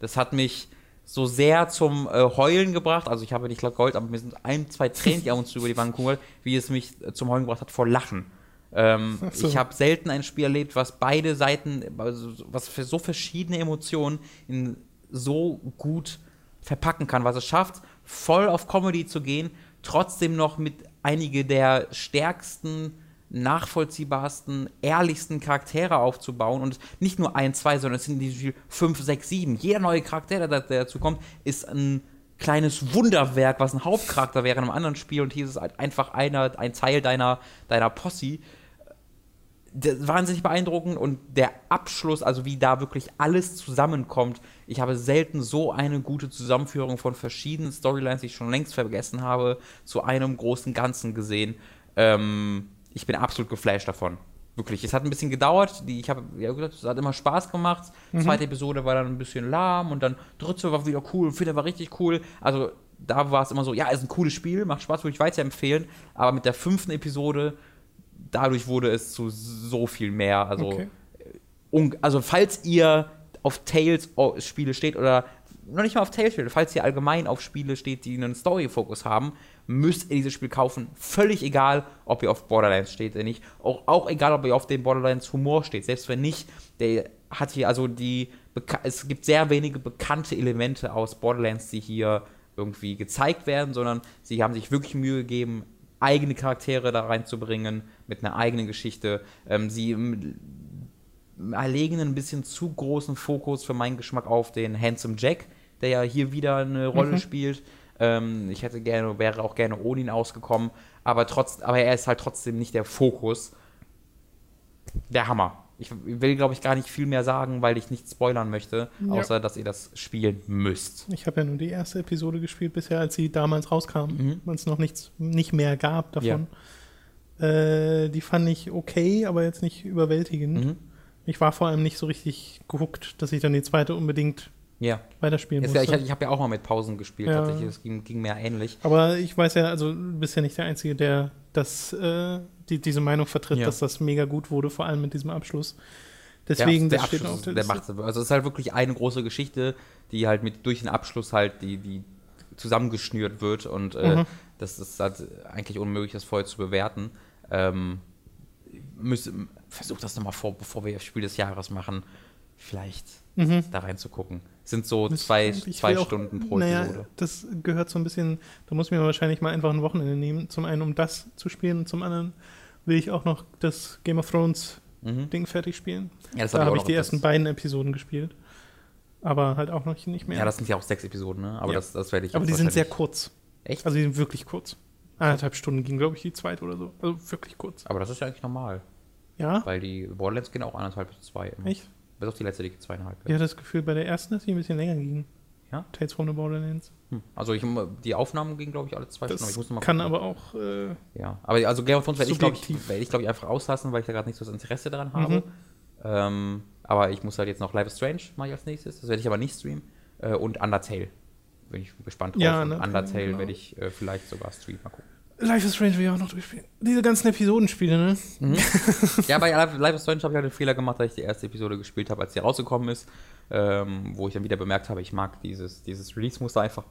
Das hat mich so sehr zum äh, Heulen gebracht. Also ich habe nicht Gold, aber mir sind ein, zwei Tränen, die ab und zu über die Wangen kugeln, wie es mich äh, zum Heulen gebracht hat vor Lachen. Ähm, so. Ich habe selten ein Spiel erlebt, was beide Seiten, also was für so verschiedene Emotionen in so gut verpacken kann, was es schafft, voll auf Comedy zu gehen, trotzdem noch mit einige der stärksten, nachvollziehbarsten, ehrlichsten Charaktere aufzubauen und nicht nur ein, zwei, sondern es sind in diesem Spiel fünf, sechs, sieben. Jeder neue Charakter, der, dazu kommt, ist ein kleines Wunderwerk, was ein Hauptcharakter wäre in einem anderen Spiel und hier ist es halt einfach einer, ein Teil deiner, deiner Posse wahnsinnig beeindruckend und der Abschluss, also wie da wirklich alles zusammenkommt. Ich habe selten so eine gute Zusammenführung von verschiedenen Storylines, die ich schon längst vergessen habe, zu einem großen Ganzen gesehen. Ähm, ich bin absolut geflasht davon. Wirklich. Es hat ein bisschen gedauert. Die, ich habe, ja gesagt, es hat immer Spaß gemacht. Zweite Episode war dann ein bisschen lahm und dann dritte war wieder cool, vierte war richtig cool. Also da war es immer so, ja, ist ein cooles Spiel, macht Spaß, würde ich weiterempfehlen. Aber mit der fünften Episode dadurch wurde es zu so viel mehr. Also, Okay. un- also falls ihr auf Tales-Spiele steht oder noch nicht mal auf Tales-Spiele, falls ihr allgemein auf Spiele steht, die einen Story-Fokus haben, müsst ihr dieses Spiel kaufen. Völlig egal, ob ihr auf Borderlands steht oder nicht. Auch, auch egal, ob ihr auf dem Borderlands-Humor steht. Selbst wenn nicht, der hat hier also die. Es gibt sehr wenige bekannte Elemente aus Borderlands, die hier irgendwie gezeigt werden, sondern sie haben sich wirklich Mühe gegeben, eigene Charaktere da reinzubringen, mit einer eigenen Geschichte. Ähm, sie ähm, legen ein bisschen zu großen Fokus für meinen Geschmack auf den Handsome Jack, der ja hier wieder eine Rolle Mhm. spielt. Ähm, ich hätte gerne, wäre auch gerne ohne ihn ausgekommen, aber trotz, aber er ist halt trotzdem nicht der Fokus. Der Hammer. Ich will, glaube ich, gar nicht viel mehr sagen, weil ich nicht spoilern möchte, Ja. außer dass ihr das spielen müsst. Ich habe ja nur die erste Episode gespielt bisher, als sie damals rauskam, Mhm. weil es noch nichts, nicht mehr gab davon. Äh, die fand ich okay, aber jetzt nicht überwältigend. Mhm. Ich war vor allem nicht so richtig gehuckt, dass ich dann die zweite unbedingt Ja. weiterspielen Jetzt, ja, musste. ich ich habe ja auch mal mit Pausen gespielt, Ja. tatsächlich. Das ging, ging mir ähnlich. aber ich weiß ja, also du bist ja nicht der Einzige, der das, äh, die, diese Meinung vertritt, Ja. dass das mega gut wurde, vor allem mit diesem Abschluss. Deswegen, der, der steht Abschluss, auf der der macht Also es ist halt wirklich eine große Geschichte, die halt mit durch den Abschluss halt die, die zusammengeschnürt wird und äh, Mhm. das ist halt eigentlich unmöglich, das vorher zu bewerten. Ähm, müsst, versucht das nochmal vor, bevor wir das Spiel des Jahres machen, vielleicht Mhm. da reinzugucken. Sind so Müsste zwei, zwei will auch- Stunden pro naja, Episode. Das gehört so ein bisschen, da muss ich mir wahrscheinlich mal einfach ein Wochenende nehmen. Zum einen, um das zu spielen und zum anderen will ich auch noch das Game of Thrones Mhm. Ding fertig spielen. Ja, das Da hab habe ich noch- die das- ersten beiden Episoden gespielt. Aber halt auch noch nicht mehr. Ja, das sind ja auch sechs Episoden, ne? Aber Ja. das, das werde ich Aber die sind sehr kurz. Echt? Also die sind wirklich kurz. Anderthalb Stunden ging, glaube ich, die zweite oder so. Also wirklich kurz. Aber das ist ja eigentlich normal, Ja? weil die Borderlands gehen auch anderthalb bis zwei. Immer. Echt? Bis auf die letzte, die geht zweieinhalb. Ich hatte das Gefühl, bei der ersten, dass die ein bisschen länger ging. Ja? Tales from the Borderlands. Hm. Also ich, die Aufnahmen gingen, glaube ich, alle zwei Stunden. Das ich muss noch mal kann gucken. aber auch. Äh, Ja, aber also Game of Thrones werde ich, glaube ich, werd ich, glaub ich, einfach auslassen, weil ich da gerade nicht so das Interesse daran habe. Mhm. Ähm, aber ich muss halt jetzt noch Life is Strange mache ich als nächstes. Das werde ich aber nicht streamen. Äh, und Undertale. Bin ich gespannt drauf. Ja, Undertale, Undertale genau. werde ich äh, vielleicht sogar streamen. Mal gucken. Life is Strange will ich auch noch durchspielen. Diese ganzen Episodenspiele, ne? ja, bei Life Life is Strange habe ich halt den Fehler gemacht, dass ich die erste Episode gespielt habe, als sie rausgekommen ist. Ähm, wo ich dann wieder bemerkt habe, ich mag dieses, dieses Release-Muster einfach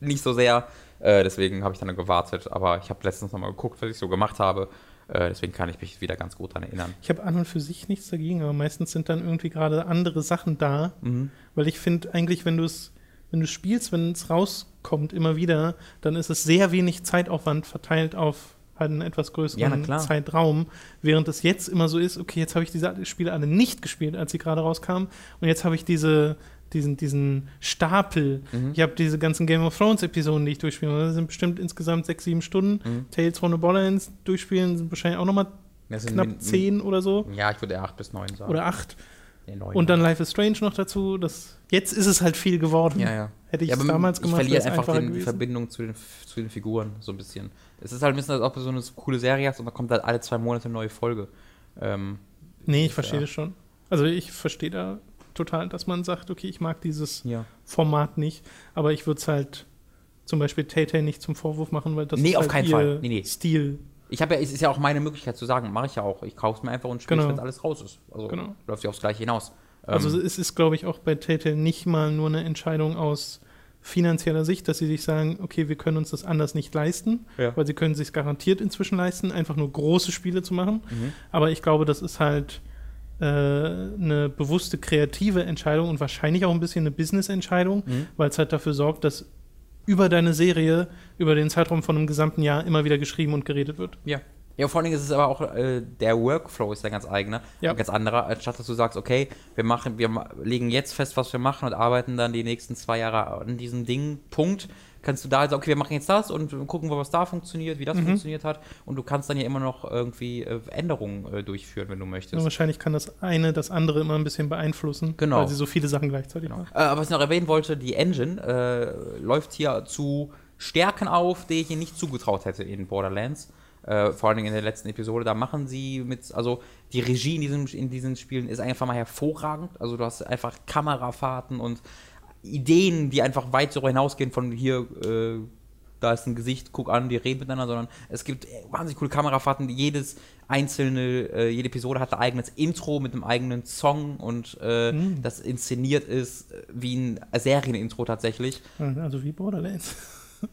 nicht so sehr. Äh, deswegen habe ich dann gewartet. Aber ich habe letztens nochmal geguckt, was ich so gemacht habe. Äh, deswegen kann ich mich wieder ganz gut daran erinnern. Ich habe an und für sich nichts dagegen, aber meistens sind dann irgendwie gerade andere Sachen da. Mhm. Weil ich finde eigentlich, wenn du es wenn du spielst, wenn es rauskommt, immer wieder, dann ist es sehr wenig Zeitaufwand verteilt auf halt einen etwas Ja, größeren klar. Zeitraum, während es jetzt immer so ist, okay, jetzt habe ich diese Spiele alle nicht gespielt, als sie gerade rauskamen und jetzt habe ich diese diesen, diesen Stapel. Mhm. Ich habe diese ganzen Game of Thrones Episoden, die ich durchspiele. Das sind bestimmt insgesamt sechs, sieben Stunden. Mhm. Tales from the Borderlands durchspielen sind wahrscheinlich auch nochmal knapp zehn oder so. Ja, ich würde eher 8 bis 9 sagen. Oder acht. Und dann Life is Strange noch dazu. Das, jetzt ist es halt viel geworden. Ja, ja. Hätte ich ja, es damals ich gemacht, verliere wäre es einfach die. Verbindung zu den, zu den Figuren so ein bisschen. Es ist halt ein bisschen, als ob du so eine coole Serie hast und da kommt halt alle zwei Monate eine neue Folge. Ähm, Nee, ich Ja. verstehe das schon. Also ich verstehe da total, dass man sagt, okay, ich mag dieses ja. Format nicht, aber ich würde es halt zum Beispiel Tay-Tay nicht zum Vorwurf machen, weil das Nee, ist auf halt keinen ihr Fall. Nee, nee. Stil. Ich habe ja, es ist ja auch meine Möglichkeit zu sagen, mache ich ja auch. Ich kaufe es mir einfach und spiele Genau. wenn alles raus ist. Also Genau. läuft ja aufs Gleiche hinaus. Also Ähm, es ist, glaube ich, auch bei Tay-Tay nicht mal nur eine Entscheidung aus finanzieller Sicht, dass sie sich sagen, okay, wir können uns das anders nicht leisten, Ja. weil sie können sich garantiert inzwischen leisten, einfach nur große Spiele zu machen. mhm. Aber ich glaube, das ist halt äh, eine bewusste kreative Entscheidung und wahrscheinlich auch ein bisschen eine Business-Entscheidung, Mhm. weil es halt dafür sorgt, dass über deine Serie, über den Zeitraum von einem gesamten Jahr immer wieder geschrieben und geredet wird. Ja. Ja, vor allen Dingen ist es aber auch, äh, der Workflow ist ja ganz eigener, Ja. ganz anderer, anstatt dass du sagst, okay, wir machen, wir legen jetzt fest, was wir machen und arbeiten dann die nächsten zwei Jahre an diesem Ding, Punkt. Kannst du da sagen, okay, wir machen jetzt das und gucken, was da funktioniert, wie das Mhm. funktioniert hat. Und du kannst dann ja immer noch irgendwie äh, Änderungen äh, durchführen, wenn du möchtest. Und wahrscheinlich kann das eine das andere immer ein bisschen beeinflussen, Genau. weil sie so viele Sachen gleichzeitig Genau. machen. Äh, aber was ich noch erwähnen wollte, die Engine äh, läuft hier zu Stärken auf, die ich ihnen nicht zugetraut hätte in Borderlands. Äh, vor allen Dingen in der letzten Episode, da machen sie mit, also die Regie in, diesem, in diesen Spielen ist einfach mal hervorragend. Also du hast einfach Kamerafahrten und Ideen, die einfach weit darüber hinausgehen von hier, äh, da ist ein Gesicht, guck an, die reden miteinander, sondern es gibt äh, wahnsinnig coole Kamerafahrten. Jedes einzelne, äh, jede Episode hat ein eigenes Intro mit einem eigenen Song und äh, Mhm. das inszeniert ist äh, wie ein Serienintro tatsächlich. Also wie Borderlands.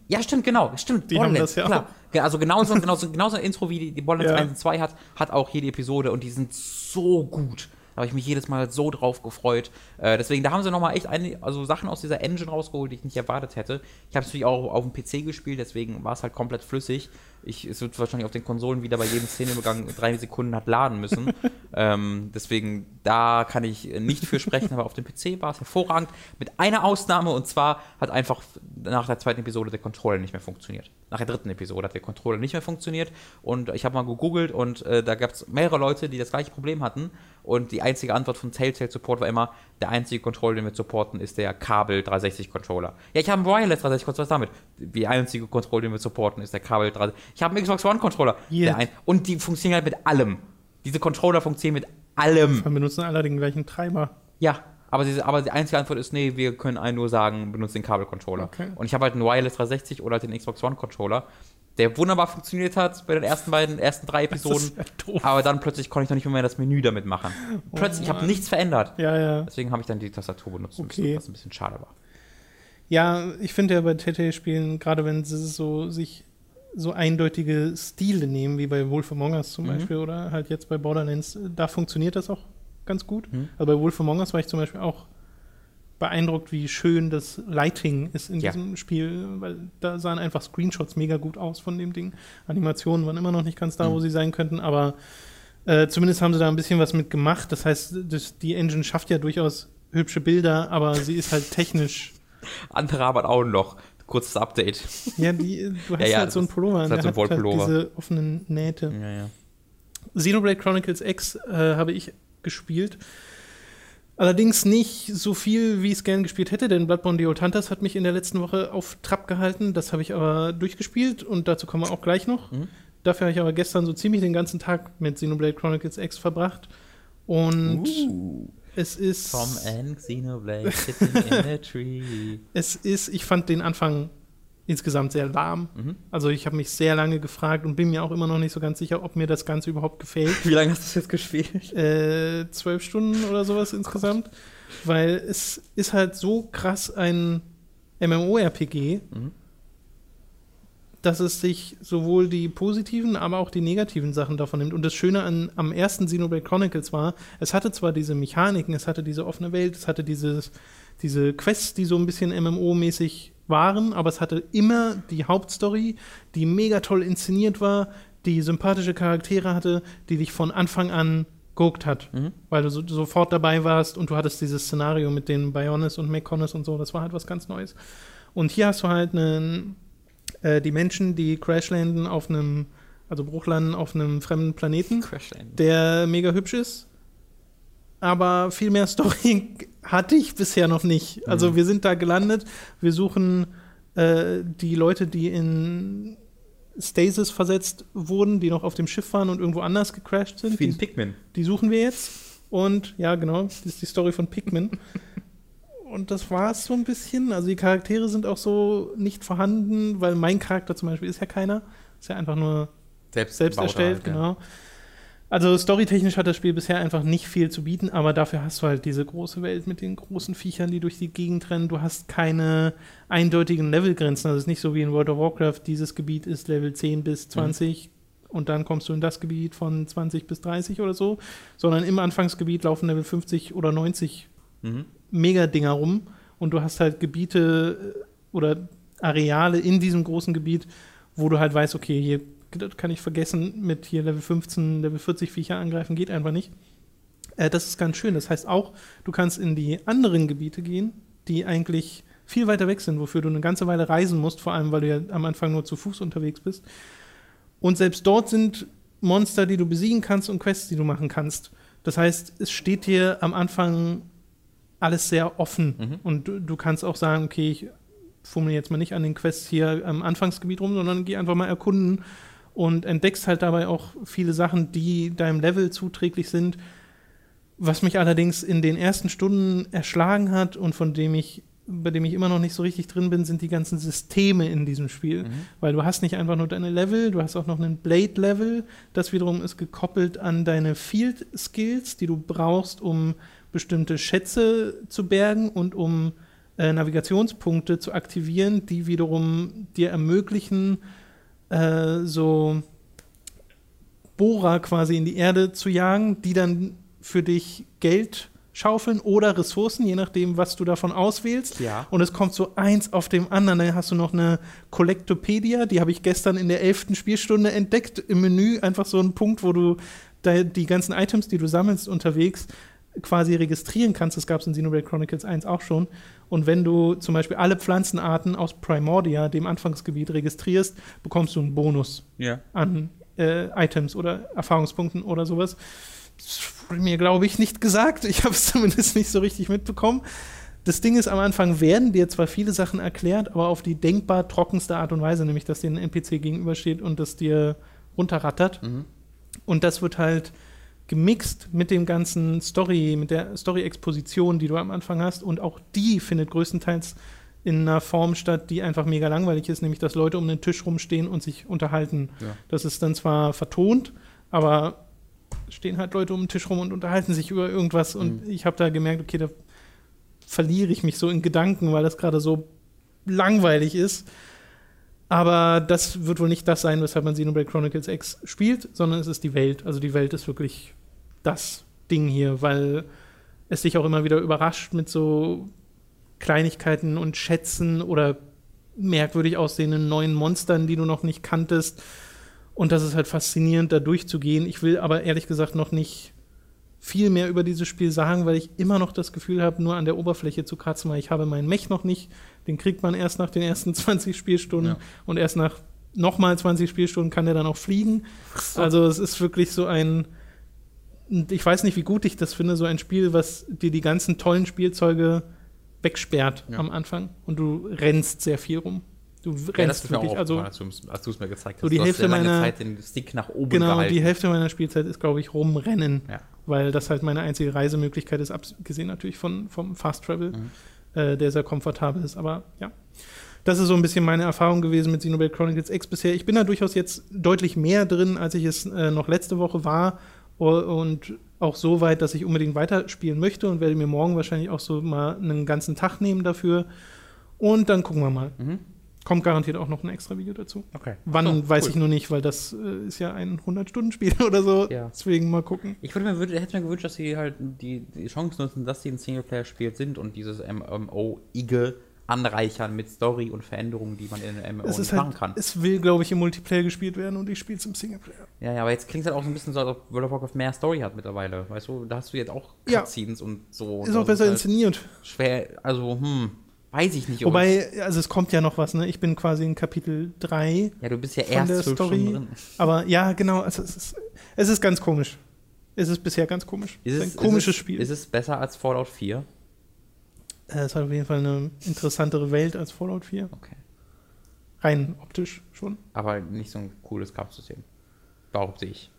Ja, stimmt, genau, stimmt. Die haben das ja klar. Ja, Also genauso, genauso, genauso ein Intro wie die, die Borderlands Ja. 1 und 2 hat, hat auch jede Episode und die sind so gut. Da habe ich mich jedes Mal so drauf gefreut. Äh, deswegen, da haben sie nochmal echt eine, also Sachen aus dieser Engine rausgeholt, die ich nicht erwartet hätte. Ich habe es natürlich auch auf dem PC gespielt, deswegen war es halt komplett flüssig. Ich, es wird wahrscheinlich auf den Konsolen wieder bei jedem Szeneübergang drei Sekunden hat laden müssen. ähm, deswegen, da kann ich nicht für sprechen, aber auf dem PC war es hervorragend. Mit einer Ausnahme und zwar hat einfach nach der zweiten Episode der Controller nicht mehr funktioniert. Nach der dritten Episode hat der Controller nicht mehr funktioniert und ich habe mal gegoogelt und äh, da gab es mehrere Leute, die das gleiche Problem hatten und die einzige Antwort von Telltale Support war immer, der einzige Controller, den wir supporten, ist der Kabel 360 Controller. Ja, ich habe einen Wireless 360 Controller, was damit? Die einzige Controller, den wir supporten, ist der Kabel 360. Ich habe einen Xbox One Controller. Der ein und die funktionieren halt mit allem. Diese Controller funktionieren mit allem. Wir benutzen alle den gleichen Treiber. Ja, aber, diese, aber die einzige Antwort ist, nee, wir können einen nur sagen, benutzt den Kabelcontroller. Okay. Und ich habe halt einen Wireless 360 oder halt den Xbox One Controller, der wunderbar funktioniert hat bei den ersten beiden, ersten drei Episoden. Ja doof. aber dann plötzlich konnte ich noch nicht mehr das Menü damit machen. Plötzlich, ich habe nichts verändert. Ja, ja. Deswegen habe ich dann die Tastatur benutzt, müssen, Okay. was ein bisschen schade war. Ja, ich finde ja bei Telltale-Spielen, gerade wenn sie so sich so eindeutige Stile nehmen, wie bei Wolf Among Us zum Mhm. Beispiel oder halt jetzt bei Borderlands, da funktioniert das auch ganz gut. Mhm. Also bei Wolf Among Us war ich zum Beispiel auch beeindruckt, wie schön das Lighting ist in Ja. diesem Spiel, weil da sahen einfach Screenshots mega gut aus von dem Ding. Animationen waren immer noch nicht ganz da, wo Mhm. sie sein könnten, aber äh, zumindest haben sie da ein bisschen was mit gemacht. Das heißt, das, die Engine schafft ja durchaus hübsche Bilder, aber sie ist halt technisch Andere haben auch noch. Kurzes Update. Ja, die, du hast Ja, ja, halt so einen das Pullover, ist an, halt so ein hat halt Wollpullover. diese offenen Nähte. Ja, ja. Xenoblade Chronicles X äh, habe ich gespielt. Allerdings nicht so viel, wie ich es gern gespielt hätte, denn Bloodborne The Old Hunters hat mich in der letzten Woche auf Trab gehalten. Das habe ich aber durchgespielt und dazu kommen wir auch gleich noch. Mhm. Dafür habe ich aber gestern so ziemlich den ganzen Tag mit Xenoblade Chronicles X verbracht. Und Uh, es ist. Tom and Xenoblade sitting in a tree. Es ist, ich fand den Anfang insgesamt sehr lahm. Mhm. Also ich habe mich sehr lange gefragt und bin mir auch immer noch nicht so ganz sicher, ob mir das Ganze überhaupt gefällt. Wie lange hast du das jetzt gespielt? Äh, zwölf Stunden oder sowas insgesamt. Weil es ist halt so krass ein MMORPG. Mhm. dass es sich sowohl die positiven, aber auch die negativen Sachen davon nimmt. Und das Schöne an, am ersten Xenoblade Chronicles war, es hatte zwar diese Mechaniken, es hatte diese offene Welt, es hatte dieses, diese Quests, die so ein bisschen MMO-mäßig waren, aber es hatte immer die Hauptstory, die mega toll inszeniert war, die sympathische Charaktere hatte, die dich von Anfang an geguckt hat, Mhm. weil du so, sofort dabei warst und du hattest dieses Szenario mit den Bionis und Mekonis und so, das war halt was ganz Neues. Und hier hast du halt einen, äh, die Menschen, die crashlanden auf einem, also Bruchlanden auf einem fremden Planeten, der mega hübsch ist. Aber viel mehr Story hatte ich bisher noch nicht. Also Mhm. wir sind da gelandet, wir suchen äh, die Leute, die in Stasis versetzt wurden, die noch auf dem Schiff waren und irgendwo anders gecrashed sind. Wie Die, ein Pikmin. die suchen wir jetzt. Und ja, genau, das ist die Story von Pikmin. Und das war es so ein bisschen. Also die Charaktere sind auch so nicht vorhanden, weil mein Charakter zum Beispiel ist ja keiner. Ist ja einfach nur Selbst, selbst erstellt, halt, ja. Also storytechnisch hat das Spiel bisher einfach nicht viel zu bieten, aber dafür hast du halt diese große Welt mit den großen Viechern, die durch die Gegend rennen. Du hast keine eindeutigen Levelgrenzen. Also es ist nicht so wie in World of Warcraft, dieses Gebiet ist Level 10 bis 20 und dann kommst du in das Gebiet von 20 bis 30 oder so, sondern im Anfangsgebiet laufen Level 50 oder 90 Mhm. Mega-Dinger rum und du hast halt Gebiete äh, oder Areale in diesem großen Gebiet, wo du halt weißt, okay, hier das kann ich vergessen, mit hier Level 15, Level 40 Viecher angreifen, geht einfach nicht. Äh, das ist ganz schön. Das heißt auch, du kannst in die anderen Gebiete gehen, die eigentlich viel weiter weg sind, wofür du eine ganze Weile reisen musst, vor allem weil du ja am Anfang nur zu Fuß unterwegs bist. Und selbst dort sind Monster, die du besiegen kannst und Quests, die du machen kannst. Das heißt, es steht dir am Anfang alles sehr offen. Mhm. Und du, du kannst auch sagen, okay, ich fummel jetzt mal nicht an den Quests hier am Anfangsgebiet rum, sondern geh einfach mal erkunden und entdeckst halt dabei auch viele Sachen, die deinem Level zuträglich sind. Was mich allerdings in den ersten Stunden erschlagen hat und von dem ich, bei dem ich immer noch nicht so richtig drin bin, sind die ganzen Systeme in diesem Spiel. Mhm. Weil du hast nicht einfach nur deine Level, du hast auch noch einen Blade-Level. Das wiederum ist gekoppelt an deine Field-Skills, die du brauchst, um bestimmte Schätze zu bergen und um äh, Navigationspunkte zu aktivieren, die wiederum dir ermöglichen, äh, so Bohrer quasi in die Erde zu jagen, die dann für dich Geld schaufeln oder Ressourcen, je nachdem, was du davon auswählst. Ja. Und es kommt so eins auf dem anderen. Dann hast du noch eine Kollektopedia, die habe ich gestern in der elften Spielstunde entdeckt im Menü. Einfach so ein Punkt, wo du die ganzen Items, die du sammelst unterwegs, quasi registrieren kannst. Das gab es in Xenoblade Chronicles 1 auch schon. Und wenn du zum Beispiel alle Pflanzenarten aus Primordia, dem Anfangsgebiet, registrierst, bekommst du einen Bonus Ja. an äh, Items oder Erfahrungspunkten oder sowas. Das wurde mir, glaube ich, nicht gesagt. Ich habe es zumindest nicht so richtig mitbekommen. Das Ding ist, am Anfang werden dir zwar viele Sachen erklärt, aber auf die denkbar trockenste Art und Weise, nämlich dass dir ein NPC gegenübersteht und das dir runterrattert. Mhm. Und das wird halt gemixt mit dem ganzen Story, mit der Story-Exposition, die du am Anfang hast. Und auch die findet größtenteils in einer Form statt, die einfach mega langweilig ist, nämlich dass Leute um den Tisch rumstehen und sich unterhalten. Ja. Das ist dann zwar vertont, aber stehen halt Leute um den Tisch rum und unterhalten sich über irgendwas. Und Mhm. ich habe da gemerkt, okay, da verliere ich mich so in Gedanken, weil das gerade so langweilig ist. Aber das wird wohl nicht das sein, weshalb man Xenoblade Chronicles X spielt, sondern es ist die Welt. Also die Welt ist wirklich das Ding hier, weil es dich auch immer wieder überrascht mit so Kleinigkeiten und Schätzen oder merkwürdig aussehenden neuen Monstern, die du noch nicht kanntest. Und das ist halt faszinierend, da durchzugehen. Ich will aber ehrlich gesagt noch nicht viel mehr über dieses Spiel sagen, weil ich immer noch das Gefühl habe, nur an der Oberfläche zu kratzen, weil ich habe meinen Mech noch nicht. Den kriegt man erst nach den ersten 20 Spielstunden Ja. und erst nach nochmal 20 Spielstunden kann der dann auch fliegen. Also es ist wirklich so ein, und ich weiß nicht, wie gut ich das finde, so ein Spiel, was dir die ganzen tollen Spielzeuge wegsperrt Ja. am Anfang und du rennst sehr viel rum. Du Ja, das rennst ist mir wirklich, auch also als du- es mir gezeigt hast. So die Hälfte meiner- Zeit den Stick nach oben genau, gehalten. die Hälfte meiner Spielzeit ist, glaube ich, rumrennen, Ja. weil das halt meine einzige Reisemöglichkeit ist, abgesehen natürlich von, vom Fast Travel, Mhm. äh, der sehr komfortabel ist, aber ja. Das ist so ein bisschen meine Erfahrung gewesen mit Xenoblade Chronicles X bisher. Ich bin da durchaus jetzt deutlich mehr drin, als ich es äh, noch letzte Woche war und auch so weit, dass ich unbedingt weiterspielen möchte und werde mir morgen wahrscheinlich auch so mal einen ganzen Tag nehmen dafür und dann gucken wir mal. Mhm. Kommt garantiert auch noch ein extra Video dazu. Okay. Wann, So, weiß cool. ich nur nicht, weil das äh, ist ja ein 100-Stunden-Spiel oder so. Ja. Deswegen mal gucken. Ich würde mir, hätte mir gewünscht, dass sie halt die, die Chance nutzen, dass sie ein Singleplayer-Spiel sind und dieses MMO-Ige anreichern mit Story und Veränderungen, die man in einem MMO Es machen halt, kann. es will, glaube ich, im Multiplayer gespielt werden und ich spiele es im Singleplayer. Ja, ja, aber jetzt klingt es halt auch so ein bisschen so, als ob World of Warcraft mehr Story hat mittlerweile. Weißt du, da hast du jetzt auch Ja. Cutscenes und so. Ist Und auch besser halt inszeniert. Schwer, also, hm, weiß ich nicht. ob Wobei, also es kommt ja noch was, ne? Ich bin quasi in Kapitel 3, es- ja, du bist ja erst der Story- drin. aber ja, genau, also es ist, es ist ganz komisch. Es ist bisher ganz komisch. Ist es ein komisches ist es, Spiel. Ist es besser als Fallout 4? Äh, es hat auf jeden Fall eine interessantere Welt als Fallout 4. Okay. Rein optisch schon. Aber nicht so ein cooles Kampfsystem. Behaupte ich.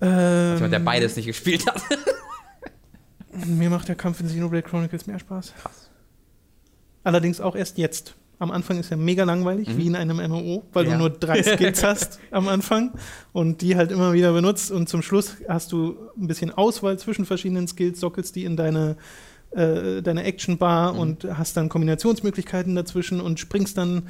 Ähm, Als jemand, der beides nicht gespielt hat. Mir macht der Kampf in Xenoblade Chronicles mehr Spaß. Krass. Allerdings auch erst jetzt. Am Anfang ist er mega langweilig, Mhm. wie in einem MMO, weil Ja. du nur drei Skills hast am Anfang und die halt immer wieder benutzt und zum Schluss hast du ein bisschen Auswahl zwischen verschiedenen Skills, sockelst die in deine, äh, deine Action-Bar Mhm. und hast dann Kombinationsmöglichkeiten dazwischen und springst dann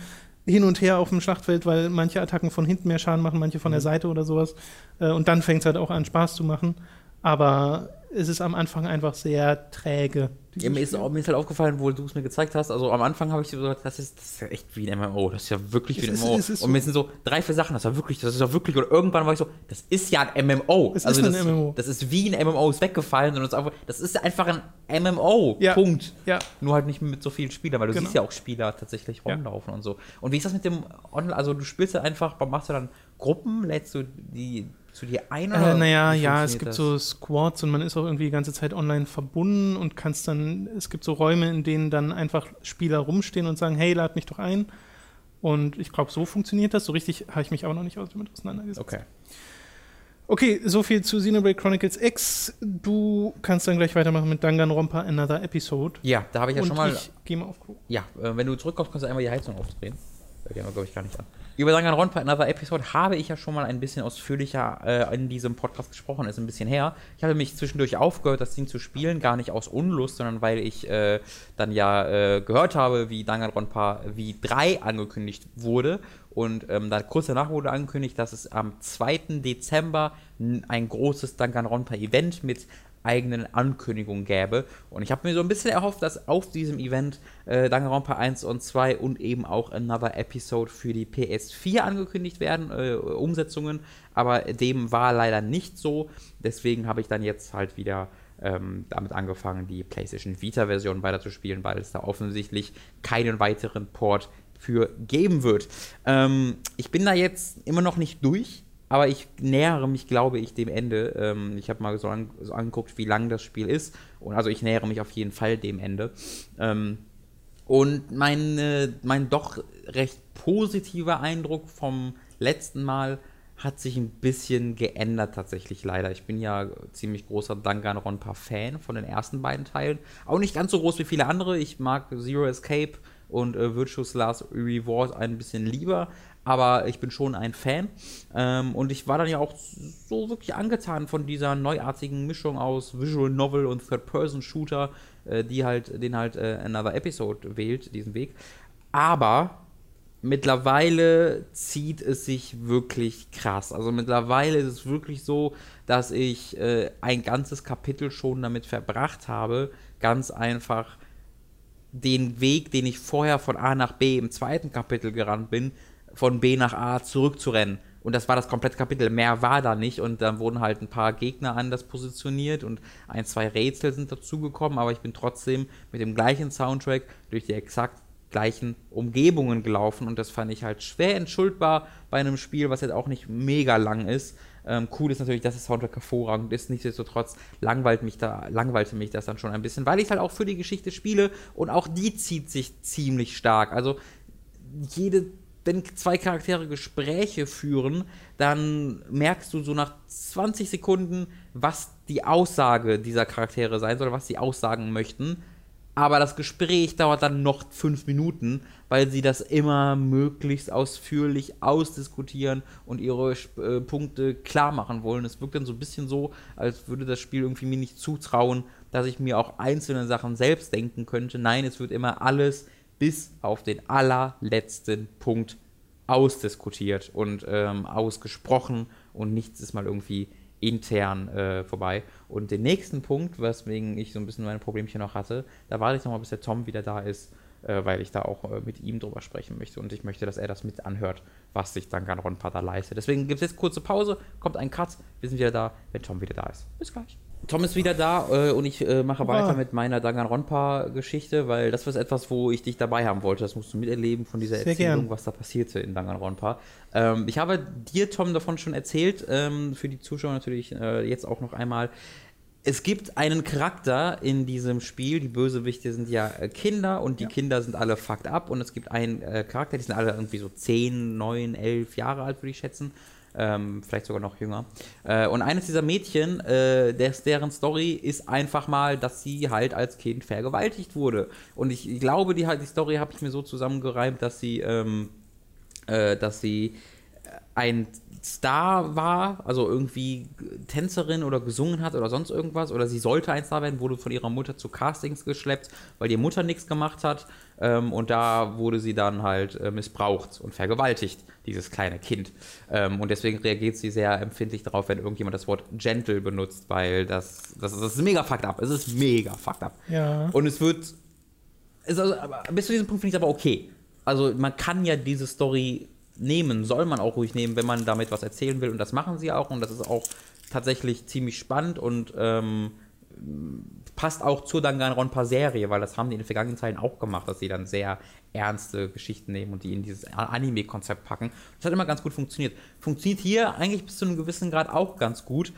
hin und her auf dem Schlachtfeld, weil manche Attacken von hinten mehr Schaden machen, manche von der Mhm. Seite oder sowas. Äh, und dann fängt es halt auch an, Spaß zu machen. Aber es ist am Anfang einfach sehr träge. Ja, mir, ist, mir ist halt aufgefallen, wo du es mir gezeigt hast. Also am Anfang habe ich so gesagt, das ist, das ist ja echt wie ein MMO. Das ist ja wirklich wie ein ist- MMO. ist und mir sind so drei, vier Sachen, das war wirklich, das ist ja wirklich. Und irgendwann war ich so, das ist ja ein MMO. Es also ist ein das, MMO. Das ist wie ein MMO, ist weggefallen. Und ist einfach, das ist einfach ein MMO. Ja. Punkt. Ja, Nur halt nicht mit so vielen Spielern, weil du Genau. siehst ja auch Spieler tatsächlich rumlaufen und so. Und wie ist das mit dem Online? Also du spielst ja einfach, machst du dann Gruppen, lädst du die zu dir ein? Äh, oder naja, wie ja, es gibt das? so Squads und man ist auch irgendwie die ganze Zeit online verbunden und kannst dann, es gibt so Räume, in denen dann einfach Spieler rumstehen und sagen, hey, lad mich doch ein. Und ich glaube, so funktioniert das. So richtig habe ich mich aber noch nicht aus- damit auseinandergesetzt. Okay. Okay, so viel zu Xenoblade Chronicles X. Du kannst dann gleich weitermachen mit Danganronpa Another Episode. Ja, da habe ich ja und schon mal. ich gehe mal auf Klo. Ja, äh, wenn du zurückkommst, kannst du einmal die Heizung aufdrehen. Da gehen wir, glaube ich, gar nicht an. Über Danganronpa Another Episode habe ich ja schon mal ein bisschen ausführlicher äh, in diesem Podcast gesprochen, ist ein bisschen her. Ich habe mich zwischendurch aufgehört, das Ding zu spielen, gar nicht aus Unlust, sondern weil ich äh, dann ja äh, gehört habe, wie Danganronpa V3 angekündigt wurde. Und ähm, dann kurz danach wurde angekündigt, dass es am 2. Dezember ein großes Danganronpa-Event mit eigenen Ankündigungen gäbe. Und ich habe mir so ein bisschen erhofft, dass auf diesem Event äh, Danganronpa 1 und 2 und eben auch Another Episode für die PS4 angekündigt werden, äh, Umsetzungen. Aber dem war leider nicht so. Deswegen habe ich dann jetzt halt wieder ähm, damit angefangen, die PlayStation Vita-Version weiterzuspielen, weil es da offensichtlich keinen weiteren Port für geben wird. Ähm, ich bin da jetzt immer noch nicht durch. Aber ich nähere mich, glaube ich, dem Ende. Ähm, ich habe mal so, an, so angeguckt, wie lang das Spiel ist. Und also ich nähere mich auf jeden Fall dem Ende. Ähm, und mein, äh, mein doch recht positiver Eindruck vom letzten Mal hat sich ein bisschen geändert tatsächlich leider. Ich bin ja ziemlich großer Danganronpa-Fan von den ersten beiden Teilen. Auch nicht ganz so groß wie viele andere. Ich mag Zero Escape und äh, Virtuous Last Reward ein bisschen lieber. Aber ich bin schon ein Fan. Ähm, und ich war dann ja auch so wirklich angetan von dieser neuartigen Mischung aus Visual Novel und Third-Person-Shooter, äh, die halt, den halt äh, Another Episode wählt, diesen Weg. Aber mittlerweile zieht es sich wirklich krass. Also mittlerweile ist es wirklich so, dass ich äh, ein ganzes Kapitel schon damit verbracht habe, ganz einfach den Weg, den ich vorher von A nach B im zweiten Kapitel gerannt bin, von B nach A zurückzurennen. Und das war das komplette Kapitel. Mehr war da nicht. Und dann wurden halt ein paar Gegner anders positioniert und ein, zwei Rätsel sind dazugekommen. Aber ich bin trotzdem mit dem gleichen Soundtrack durch die exakt gleichen Umgebungen gelaufen. Und das fand ich halt schwer entschuldbar bei einem Spiel, was jetzt auch nicht mega lang ist. Ähm, cool ist natürlich, dass der Soundtrack hervorragend ist. Nichtsdestotrotz langweilt mich da, langweilte mich das dann schon ein bisschen, weil ich halt auch für die Geschichte spiele und auch die zieht sich ziemlich stark. Also jede, wenn zwei Charaktere Gespräche führen, dann merkst du so nach 20 Sekunden, was die Aussage dieser Charaktere sein soll, was sie aussagen möchten. Aber das Gespräch dauert dann noch fünf Minuten, weil sie das immer möglichst ausführlich ausdiskutieren und ihre äh, Punkte klar machen wollen. Es wirkt dann so ein bisschen so, als würde das Spiel irgendwie mir nicht zutrauen, dass ich mir auch einzelne Sachen selbst denken könnte. Nein, es wird immer alles bis auf den allerletzten Punkt ausdiskutiert und ähm, ausgesprochen und nichts ist mal irgendwie intern äh, vorbei. Und den nächsten Punkt, weswegen ich so ein bisschen meine Problemchen noch hatte, da warte ich nochmal, bis der Tom wieder da ist, äh, weil ich da auch äh, mit ihm drüber sprechen möchte und ich möchte, dass er das mit anhört, was sich dann Danganronpa da leistet. Deswegen gibt es jetzt kurze Pause, kommt ein Cut, wir sind wieder da, wenn Tom wieder da ist. Bis gleich. Tom ist wieder da äh, und ich äh, mache weiter mit meiner Danganronpa-Geschichte, weil das war etwas, wo ich dich dabei haben wollte. Das musst du miterleben von dieser Sehr Erzählung, gern. was da passierte in Danganronpa. Ähm, ich habe dir, Tom, davon schon erzählt, ähm, für die Zuschauer natürlich äh, jetzt auch noch einmal. Es gibt einen Charakter in diesem Spiel, die Bösewichte sind ja äh, Kinder und die Ja. Kinder sind alle fucked up und es gibt einen äh, Charakter, die sind alle irgendwie so 10, 9, 11 Jahre alt, würde ich schätzen. Ähm, vielleicht sogar noch jünger. Äh, und eines dieser Mädchen, äh, des, deren Story ist einfach mal, dass sie halt als Kind vergewaltigt wurde. Und ich, glaube, die, die Story habe ich mir so zusammengereimt, dass sie, ähm, äh, dass sie ein Star war, also irgendwie Tänzerin oder gesungen hat oder sonst irgendwas, oder sie sollte ein Star werden, wurde von ihrer Mutter zu Castings geschleppt, weil die Mutter nichts gemacht hat. Ähm, und da wurde sie dann halt äh, missbraucht und vergewaltigt, dieses kleine Kind. Ähm, und deswegen reagiert sie sehr empfindlich darauf, wenn irgendjemand das Wort gentle benutzt, weil das, das, das ist mega fucked up. Es ist mega fucked up. Ja. Und es wird. Es also, bis zu diesem Punkt finde ich es aber okay. Also, man kann ja diese Story nehmen, soll man auch ruhig nehmen, wenn man damit was erzählen will. Und das machen sie auch. Und das ist auch tatsächlich ziemlich spannend und ähm, passt auch zur Danganronpa-Serie, weil das haben die in den vergangenen Zeiten auch gemacht, dass sie dann sehr ernste Geschichten nehmen und die in dieses Anime-Konzept packen. Das hat immer ganz gut funktioniert. Funktioniert hier eigentlich bis zu einem gewissen Grad auch ganz gut,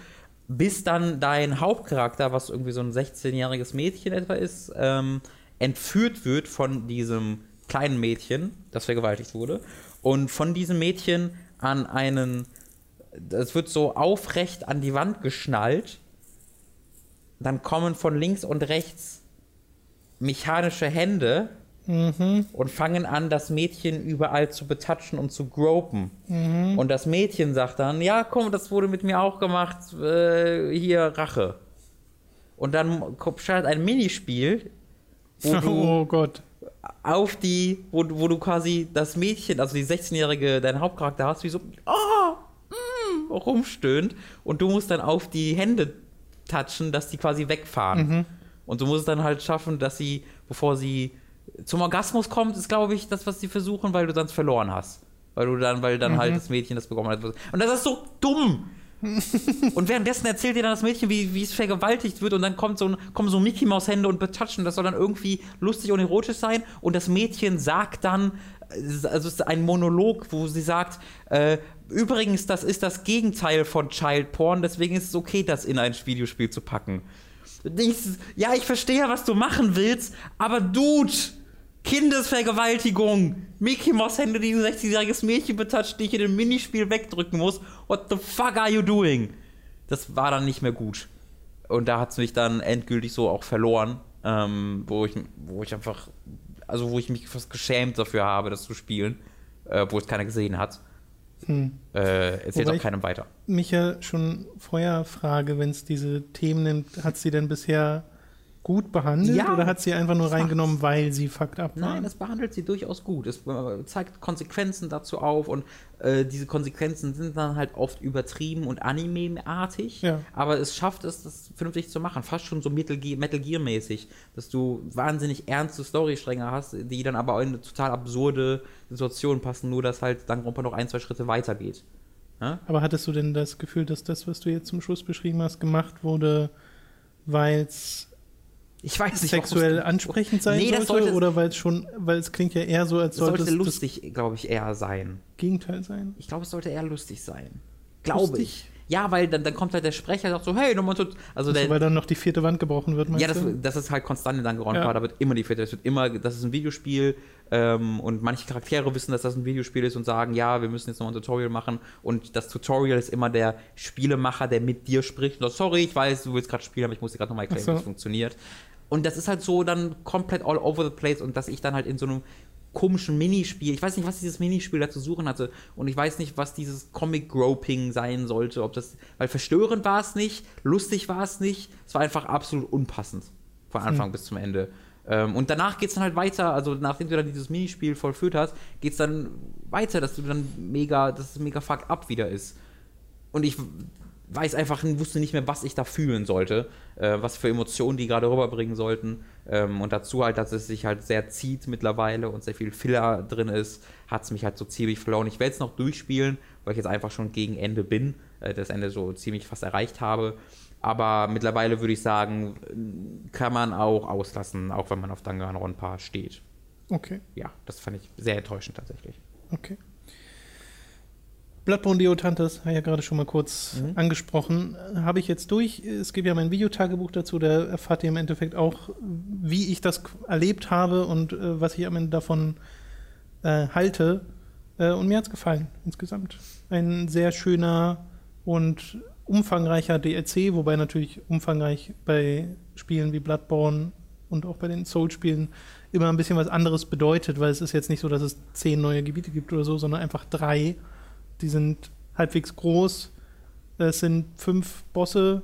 bis dann dein Hauptcharakter, was irgendwie so ein 16-jähriges Mädchen etwa ist, ähm, entführt wird von diesem kleinen Mädchen, das vergewaltigt wurde, und von diesem Mädchen an einen, das wird so aufrecht an die Wand geschnallt, dann kommen von links und rechts mechanische Hände Mhm. und fangen an, das Mädchen überall zu betatschen und zu gropen. Mhm. Und das Mädchen sagt dann, ja, komm, das wurde mit mir auch gemacht, äh, hier Rache. Und dann startet ein Minispiel, wo du Oh Gott. Auf die, wo, du- wo du quasi das Mädchen, also die 16-jährige, deinen Hauptcharakter hast, wie so, oh, mm, rumstöhnt. Und du musst dann auf die Hände touchen, dass die quasi wegfahren. Und du musst es dann halt schaffen, dass sie, bevor sie zum Orgasmus kommt, ist, glaube ich, das, was sie versuchen, weil du sonst verloren hast. Weil du dann, weil dann halt das Mädchen das bekommen hat. Und das ist so dumm. und währenddessen erzählt dir dann das Mädchen, wie, es vergewaltigt wird und dann kommt so ein, kommen so Mickey Maus Hände und betatschen. Das soll dann irgendwie lustig und erotisch sein. Und das Mädchen sagt dann, äh, also es ist ein Monolog, wo sie sagt, äh, übrigens, das ist das Gegenteil von Child Porn, deswegen ist es okay, das in ein Videospiel zu packen. Ich, ja, ich verstehe, was du machen willst, aber Dude, Kindesvergewaltigung, Mickey Mouse Hände, die ein 16-jähriges Mädchen betatscht, die ich in dem Minispiel wegdrücken muss. What the fuck are you doing? Das war dann nicht mehr gut. Und da hat es mich dann endgültig so auch verloren, ähm, wo, ich, wo ich einfach, also wo ich mich fast geschämt dafür habe, das zu spielen, äh, wo es keiner gesehen hat. Hm. Äh, erzählt auch keinem weiter. Mich ja schon vorher frage, wenn es diese Themen nimmt, hat sie denn bisher gut behandelt Ja. oder hat sie einfach nur reingenommen, weil sie fucked up war? Nein, das behandelt sie durchaus gut. Es äh, zeigt Konsequenzen dazu auf und äh, diese Konsequenzen sind dann halt oft übertrieben und anime-artig. Ja. Aber es schafft es, das vernünftig zu machen. Fast schon so Metal Metal Gear-mäßig, dass du wahnsinnig ernste Storystränge hast, die dann aber in eine total absurde Situation passen, nur dass halt Danganronpa noch ein, zwei Schritte weitergeht. Ja? Aber hattest du denn das Gefühl, dass das, was du jetzt zum Schluss beschrieben hast, gemacht wurde, weil es Ich weiß nicht, sexuell ansprechend sein Nee, sollte, sollte- oder weil es schon, weil es klingt ja eher so, als sollte es lustig, glaube ich, eher sein. Gegenteil sein. Ich glaube, es sollte eher lustig sein. Glaube ich. Ja, weil dann, dann kommt halt der Sprecher und sagt so, hey, nochmal so. Also der, weil dann noch die vierte Wand gebrochen wird, meinst ja, das, das ist halt konstant in Danganronpa, Ja. da wird immer die vierte, das wird immer, das ist ein Videospiel ähm, und manche Charaktere wissen, dass das ein Videospiel ist und sagen, ja, wir müssen jetzt noch ein Tutorial machen und das Tutorial ist immer der Spielemacher, der mit dir spricht und sagt, sorry, ich weiß, du willst gerade spielen, aber ich muss dir gerade nochmal erklären, so. wie das funktioniert. Und das ist halt so dann komplett all over the place und dass ich dann halt in so einem komischen Minispiel, ich weiß nicht, was dieses Minispiel da zu suchen hatte und ich weiß nicht, was dieses Comic-Groping sein sollte, ob das, weil verstörend war es nicht, lustig war es nicht, es war einfach absolut unpassend von Anfang bis zum Ende. Ähm, und danach geht es dann halt weiter, also nachdem du dann dieses Minispiel vollführt hast, geht es dann weiter, dass du dann mega, dass es mega fuck up wieder ist. Und ich weiß einfach, wusste nicht mehr, was ich da fühlen sollte, äh, was für Emotionen die gerade rüberbringen sollten. Ähm, und dazu halt, dass es sich halt sehr zieht mittlerweile und sehr viel Filler drin ist, hat es mich halt so ziemlich verloren. Ich werde es noch durchspielen, weil ich jetzt einfach schon gegen Ende bin, äh, das Ende so ziemlich fast erreicht habe. Aber mittlerweile würde ich sagen, kann man auch auslassen, auch wenn man auf Danganronpa steht. Okay. Ja, das fand ich sehr enttäuschend tatsächlich. Okay. Bloodborne Deotantes, habe ich ja gerade schon mal kurz mhm. angesprochen, habe ich jetzt durch. Es gibt ja mein Videotagebuch dazu, da erfahrt ihr im Endeffekt auch, wie ich das erlebt habe und äh, was ich am Ende davon äh, halte. Äh, und mir hat es gefallen, insgesamt. Ein sehr schöner und umfangreicher DLC, wobei natürlich umfangreich bei Spielen wie Bloodborne und auch bei den Soul-Spielen immer ein bisschen was anderes bedeutet, weil es ist jetzt nicht so, dass es zehn neue Gebiete gibt oder so, sondern einfach drei. Die sind halbwegs groß. Es sind fünf Bosse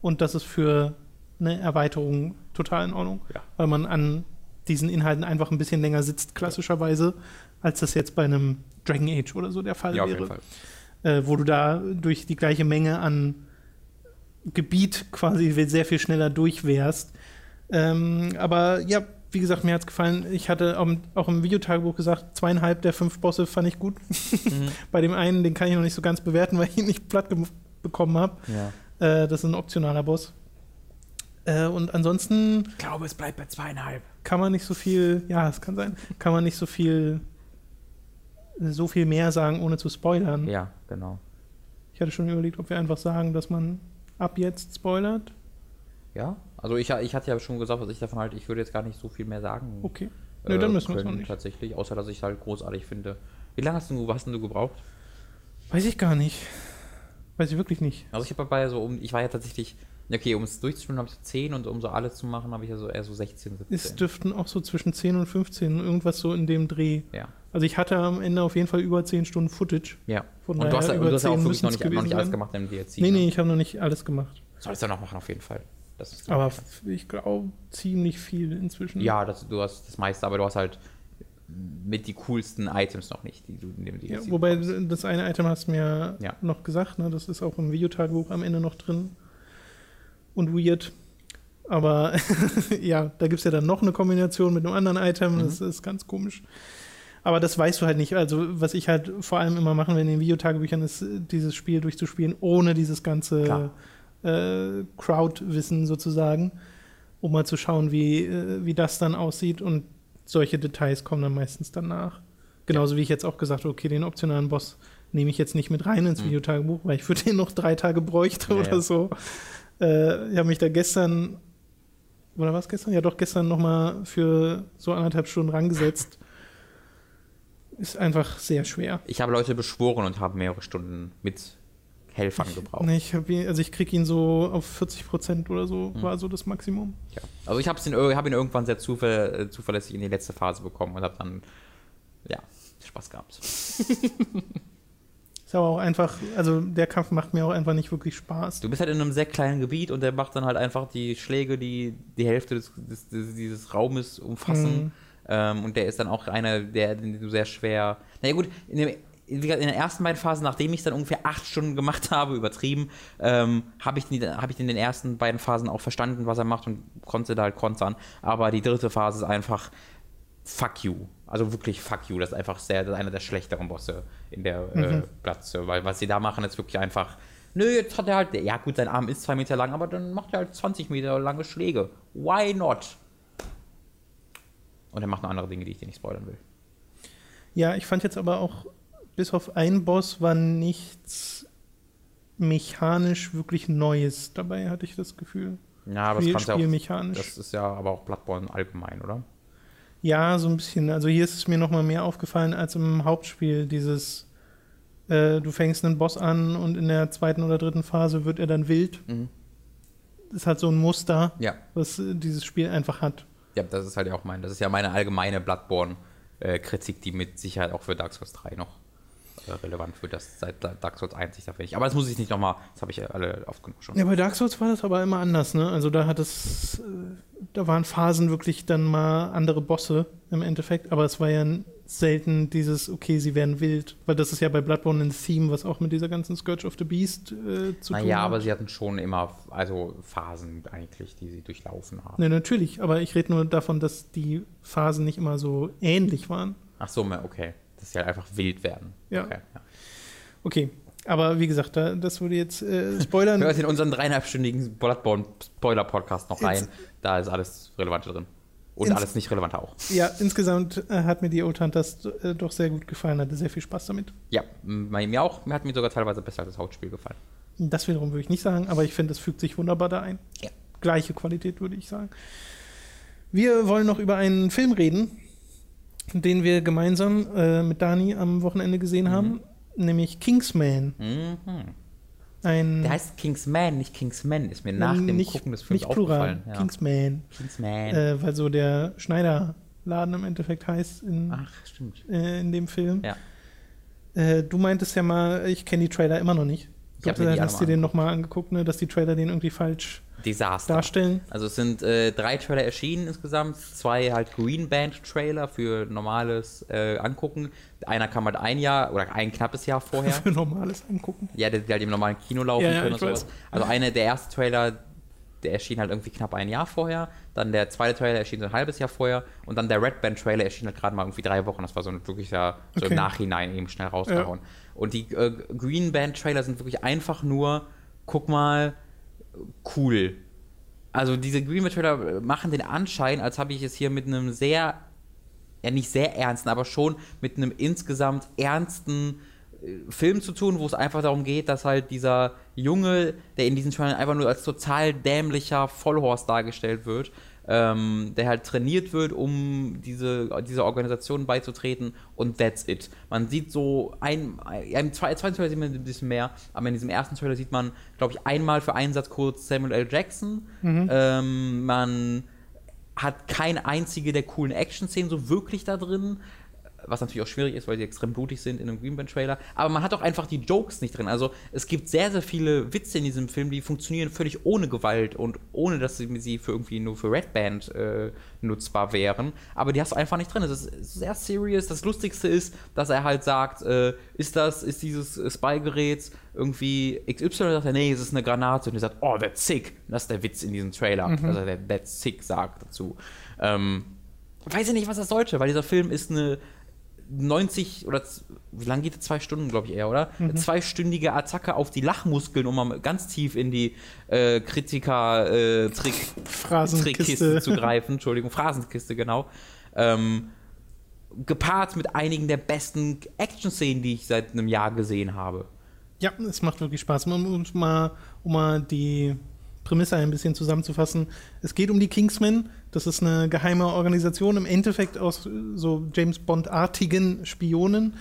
und das ist für eine Erweiterung total in Ordnung, ja. weil man an diesen Inhalten einfach ein bisschen länger sitzt, klassischerweise, als das jetzt bei einem Dragon Age oder so der Fall ja, wäre. Auf jeden Fall äh, wo du da durch die gleiche Menge an Gebiet quasi sehr viel schneller durchwärst. Ähm, aber ja, wie gesagt, mir hat es gefallen. Ich hatte auch, auch im Videotagebuch gesagt, zweieinhalb der fünf Bosse fand ich gut. Mhm. Bei dem einen, den kann ich noch nicht so ganz bewerten, weil ich ihn nicht platt bekommen habe. Ja. Äh, das ist ein optionaler Boss. Äh, und ansonsten. Ich glaube, es bleibt bei zweieinhalb. Kann man nicht so viel, ja, es kann sein, kann man nicht so viel so viel mehr sagen, ohne zu spoilern. Ja, genau. Ich hatte schon überlegt, ob wir einfach sagen, dass man ab jetzt spoilert. Ja, also ich, ich hatte ja schon gesagt, was ich davon halte. Ich würde jetzt gar nicht so viel mehr sagen. Okay. Nö, äh, dann müssen wir es noch nicht. Tatsächlich, außer dass ich es halt großartig finde. Wie lange hast du, hast du gebraucht? Weiß ich gar nicht. Weiß ich wirklich nicht. Also ich habe dabei so um, ich war ja tatsächlich, okay, um es durchzuspielen habe ich 10 und um so alles zu machen habe ich ja so eher so 16, 17. Es dürften auch so zwischen 10 und 15, irgendwas so in dem Dreh. Ja. Also ich hatte am Ende auf jeden Fall über 10 Stunden Footage. Ja. Von und du hast, über du hast ja auch wirklich noch nicht, noch nicht alles gemacht im DLC. Nee, nee, ne? ich habe noch nicht alles gemacht. Solltest du noch machen, auf jeden Fall. Aber ich glaube ziemlich viel inzwischen. Ja, das, du hast das meiste, aber du hast halt mit die coolsten Items noch nicht, die du in ja, Wobei bekommst. das eine Item hast du mir ja. noch gesagt, ne? das ist auch im Videotagebuch am Ende noch drin. Und weird. Aber ja, da gibt es ja dann noch eine Kombination mit einem anderen Item, mhm. das ist ganz komisch. Aber das weißt du halt nicht. Also, was ich halt vor allem immer machen will in den Videotagebüchern, ist, dieses Spiel durchzuspielen, ohne dieses ganze äh, Crowd-Wissen sozusagen, um mal zu schauen, wie, äh, wie das dann aussieht. Und solche Details kommen dann meistens danach. Genauso wie ich jetzt auch gesagt habe, okay, den optionalen Boss nehme ich jetzt nicht mit rein ins mhm. Videotagebuch, weil ich für den noch drei Tage bräuchte ja, oder ja. so. Äh, ich habe mich da gestern, oder was gestern? Ja, doch gestern nochmal für so anderthalb Stunden rangesetzt ist einfach sehr schwer. Ich habe Leute beschworen und habe mehrere Stunden mit Helfern gebraucht. Nee, ich ihn, also ich kriege ihn so auf 40 Prozent oder so, hm. war so das Maximum. Ja. Also ich habe ihn, hab ihn irgendwann sehr zuver äh, zuverlässig in die letzte Phase bekommen und habe dann, ja, Spaß gehabt. Ist aber auch einfach, also der Kampf macht mir auch einfach nicht wirklich Spaß. Du bist halt in einem sehr kleinen Gebiet und der macht dann halt einfach die Schläge, die die Hälfte des, des, des dieses Raumes umfassen. Mhm ähm, und der ist dann auch einer, der den du sehr schwer. Na ja, gut, in, dem, in den ersten beiden Phasen, nachdem ich es dann ungefähr acht Stunden gemacht habe, übertrieben, ähm, habe ich, hab ich in den ersten beiden Phasen auch verstanden, was er macht und konnte da halt kontern. Aber die dritte Phase ist einfach fuck you. Also wirklich fuck you. Das ist einfach sehr, das ist einer der schlechteren Bosse in der äh, mhm. äh, Platz. Weil was sie da machen, ist wirklich einfach. Nö, jetzt hat er halt, ja gut, sein Arm ist zwei Meter lang, aber dann macht er halt 20 Meter lange Schläge. Why not? Und er macht noch andere Dinge, die ich dir nicht spoilern will. Ja, ich fand jetzt aber auch, bis auf einen Boss war nichts mechanisch wirklich Neues dabei, hatte ich das Gefühl. Ja, aber Spiel, das Spielmechanisch. Ja das ist ja aber auch Bloodborne allgemein, oder? Ja, so ein bisschen. Also hier ist es mir noch mal mehr aufgefallen als im Hauptspiel. Dieses, äh, du fängst einen Boss an und in der zweiten oder dritten Phase wird er dann wild. Mhm. Das ist halt so ein Muster, ja. was äh, dieses Spiel einfach hat. Ja, das ist halt ja auch mein, das ist ja meine allgemeine Bloodborne-Kritik, die mit Sicherheit auch für Dark Souls 3 noch äh, relevant für das seit Dark Souls 1 sich da fertig. Aber das muss ich nicht nochmal, das habe ich ja alle oft genug schon. Ja, bei Dark Souls war das aber immer anders, ne? Also da hat es, äh, da waren Phasen wirklich dann mal andere Bosse im Endeffekt, aber es war ja selten dieses, okay, sie werden wild, weil das ist ja bei Bloodborne ein Theme, was auch mit dieser ganzen Scourge of the Beast äh, zu naja, tun hat. Ja, aber sie hatten schon immer, also Phasen eigentlich, die sie durchlaufen haben. Ne, natürlich, aber ich rede nur davon, dass die Phasen nicht immer so ähnlich waren. Ach so, okay. Dass sie halt einfach wild werden. Ja. Okay, ja. Okay, aber wie gesagt, da, das würde jetzt äh, spoilern. Hört in unseren dreieinhalbstündigen Bloodborne-Spoiler-Podcast noch rein. Jetzt, da ist alles Relevante drin. Und alles nicht Relevante auch. Ja, insgesamt äh, hat mir die Old Hunters äh, doch sehr gut gefallen, hatte sehr viel Spaß damit. Ja, mir auch. Mir hat mir sogar teilweise besser als das Hauptspiel gefallen. Das wiederum würde ich nicht sagen, aber ich finde, es fügt sich wunderbar da ein. Ja. Gleiche Qualität, würde ich sagen. Wir wollen noch über einen Film reden, den wir gemeinsam äh, mit Dani am Wochenende gesehen mhm. haben, nämlich Kingsman. Mhm. Ein Der heißt Kingsman, nicht Kingsman, ist mir nach dem nicht, Gucken des Films nicht plural, aufgefallen. Ja. Kingsman. Kingsman. Äh, weil so der Schneiderladen im Endeffekt heißt in, Ach, stimmt. äh, in dem Film. Ja. Äh, du meintest ja mal, ich kenne die Trailer immer noch nicht. Ich Du hab mir die hast den nochmal angeguckt, ne, dass die Trailer den irgendwie falsch Desaster. darstellen. Also es sind äh, drei Trailer erschienen insgesamt, zwei halt Green Band Trailer für normales äh, Angucken. Einer kam halt ein Jahr oder ein knappes Jahr vorher. Für normales Angucken. ja, die halt im normalen Kino laufen Ja, ja, können und sowas. Also eine, der erste Trailer, der erschien halt irgendwie knapp ein Jahr vorher. Dann der zweite Trailer erschien so ein halbes Jahr vorher. Und dann der Red Band Trailer erschien halt gerade mal irgendwie drei Wochen. Das war so ein wirklicher, so Okay. im Nachhinein eben schnell rausgehauen. Und die äh, Green Band Trailer sind wirklich einfach nur, guck mal, cool. Also diese Green Band Trailer machen den Anschein, als habe ich es hier mit einem sehr, ja nicht sehr ernsten, aber schon mit einem insgesamt ernsten äh, Film zu tun, wo es einfach darum geht, dass halt dieser Junge, der in diesen Trailern einfach nur als total dämlicher Vollhorst dargestellt wird, ähm, der halt trainiert wird, um diese, dieser Organisation beizutreten und that's it. Man sieht so, ein, im zwei- zweiten Trailer sieht man ein bisschen mehr, aber in diesem ersten Trailer sieht man, glaube ich, einmal für einen Satz kurz Samuel L. Jackson. Ähm, man hat keine einzige der coolen Action-Szenen so wirklich da drin. Was natürlich auch schwierig ist, weil sie extrem blutig sind in einem Green Band Trailer. Aber man hat auch einfach die Jokes nicht drin. Also es gibt sehr, sehr viele Witze in diesem Film, die funktionieren völlig ohne Gewalt und ohne, dass sie, für irgendwie nur für Red Band äh, nutzbar wären. Aber die hast du einfach nicht drin. Es ist sehr serious. Das Lustigste ist, dass er halt sagt, äh, ist das, ist dieses Spy-Gerät irgendwie XY? Und sagt er, nee, es ist eine Granate. Und er sagt, oh, that's sick. Das ist der Witz in diesem Trailer. Also der that's sick sagt dazu. Ähm, weiß ich nicht, was das sollte, weil dieser Film ist eine 90 oder wie lange geht es? Zwei Stunden, glaube ich eher, oder? Eine zweistündige Attacke auf die Lachmuskeln, um mal ganz tief in die äh, Kritiker-Trick Phrasenkiste. Trickkiste zu greifen. Entschuldigung, Phrasenkiste, genau. Ähm, gepaart mit einigen der besten Action-Szenen, die ich seit einem Jahr gesehen habe. Ja, es macht wirklich Spaß. Um, um, mal, um mal die Prämisse ein bisschen zusammenzufassen. Es geht um die Kingsmen. Das ist eine geheime Organisation, im Endeffekt aus äh, so James Bond-artigen Spionen,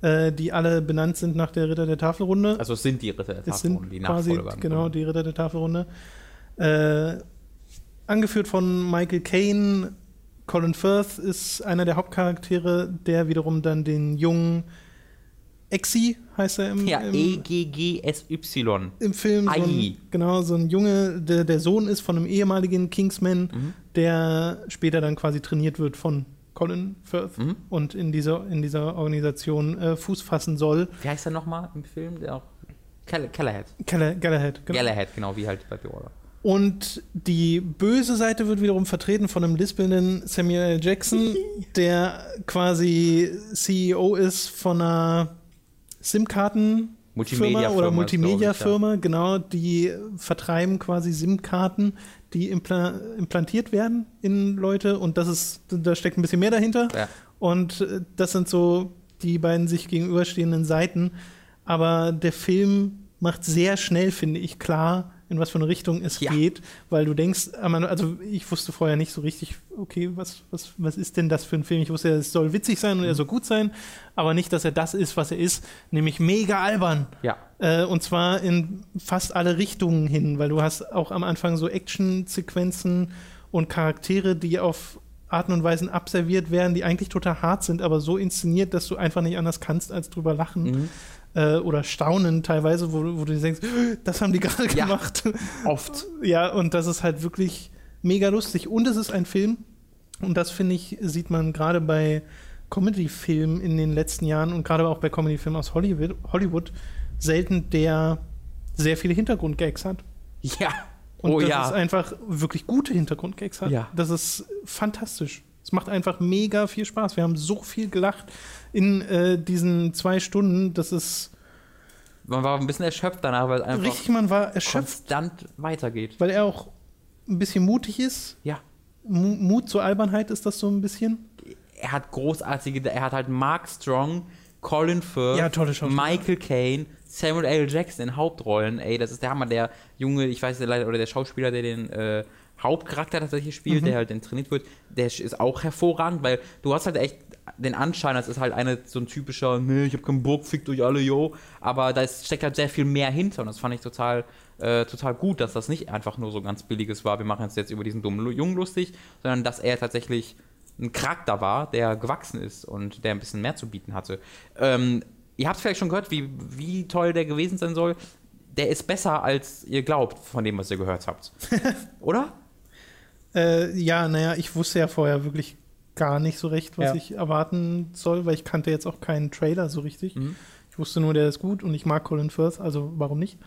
äh, die alle benannt sind nach der Ritter der Tafelrunde. Also es sind die Ritter der Tafelrunde, sind die quasi Nachfolger. genau die Ritter der Tafelrunde. Äh, angeführt von Michael Caine. Colin Firth ist einer der Hauptcharaktere, der wiederum dann den jungen Exi heißt er im, Ja, E-G-G-S-Y. im Film. So ein, genau, so ein Junge, der der Sohn ist von einem ehemaligen Kingsman, Mhm. der später dann quasi trainiert wird von Colin Firth Mhm. und in dieser, in dieser Organisation äh, Fuß fassen soll. Wie heißt er nochmal im Film? Der auch. Galahad. Galahad, genau. Galahad, genau, wie halt bei The Order. Und die böse Seite wird wiederum vertreten von einem lispelnden Samuel L. Jackson, der quasi CEO ist von einer SIM-Karten Multimedia-Firma oder ist, Multimedia-Firma, genau, die vertreiben quasi SIM-Karten, die impla implantiert werden in Leute und das ist, da steckt ein bisschen mehr dahinter. Ja. Und äh, das sind so die beiden sich gegenüberstehenden Seiten. Aber der Film macht sehr schnell, finde ich, klar, in was für eine Richtung es Ja. geht, weil du denkst, Ende- also ich wusste vorher nicht so richtig, okay, was, was, was ist denn das für ein Film? Ich wusste, es soll witzig sein und er soll gut sein, aber nicht, dass er das ist, was er ist, nämlich mega albern. Ja. Äh, und zwar in fast alle Richtungen hin, weil du hast auch am Anfang so Action-Sequenzen und Charaktere, die auf Arten und Weisen abserviert werden, die eigentlich total hart sind, aber so inszeniert, dass du einfach nicht anders kannst, als drüber lachen. Mhm. Äh, oder staunen teilweise, wo, wo du denkst, das haben die gerade Ja. gemacht. Oft. Ja, und das ist halt wirklich mega lustig. Und es ist ein Film, und das finde ich, sieht man gerade bei Comedy-Filmen in den letzten Jahren und gerade auch bei Comedy-Filmen aus Hollywood, Hollywood selten, der sehr viele Hintergrundgags hat. Ja. Und oh das ja. ist einfach wirklich gute Hintergrundgags hat. Ja. Das ist fantastisch. Es macht einfach mega viel Spaß. Wir haben so viel gelacht in äh, diesen zwei Stunden. Das ist Man war ein bisschen erschöpft danach, weil es einfach richtig, man war erschöpft, konstant weitergeht. weil er auch ein bisschen mutig ist. Ja. Mu- Mut zur Albernheit ist das so ein bisschen. Er hat großartige, er hat halt Mark Strong, Colin Firth, Ja. Michael Caine, Samuel L. Jackson in Hauptrollen. Ey, das ist der Hammer, der Junge, ich weiß leider, oder der Schauspieler, der den äh, Hauptcharakter tatsächlich spielt, Mhm. der halt den trainiert wird, der ist auch hervorragend, weil du hast halt echt den Anschein, das ist halt eine so ein typischer, nee, ich hab keinen Bock, fickt euch alle, yo. Aber da steckt halt sehr viel mehr hinter und das fand ich total, äh, total gut, dass das nicht einfach nur so ganz billiges war, wir machen uns jetzt über diesen dummen Jungen lustig, sondern dass er tatsächlich ein Charakter war, der gewachsen ist und der ein bisschen mehr zu bieten hatte. Ähm, ihr habt vielleicht schon gehört, wie, wie toll der gewesen sein soll. Der ist besser, als ihr glaubt, von dem, was ihr gehört habt. Oder? Äh, ja, naja, ich wusste ja vorher wirklich gar nicht so recht, was Ja. ich erwarten soll, weil ich kannte jetzt auch keinen Trailer so richtig. Mhm. Ich wusste nur, der ist gut und ich mag Colin Firth, also warum nicht?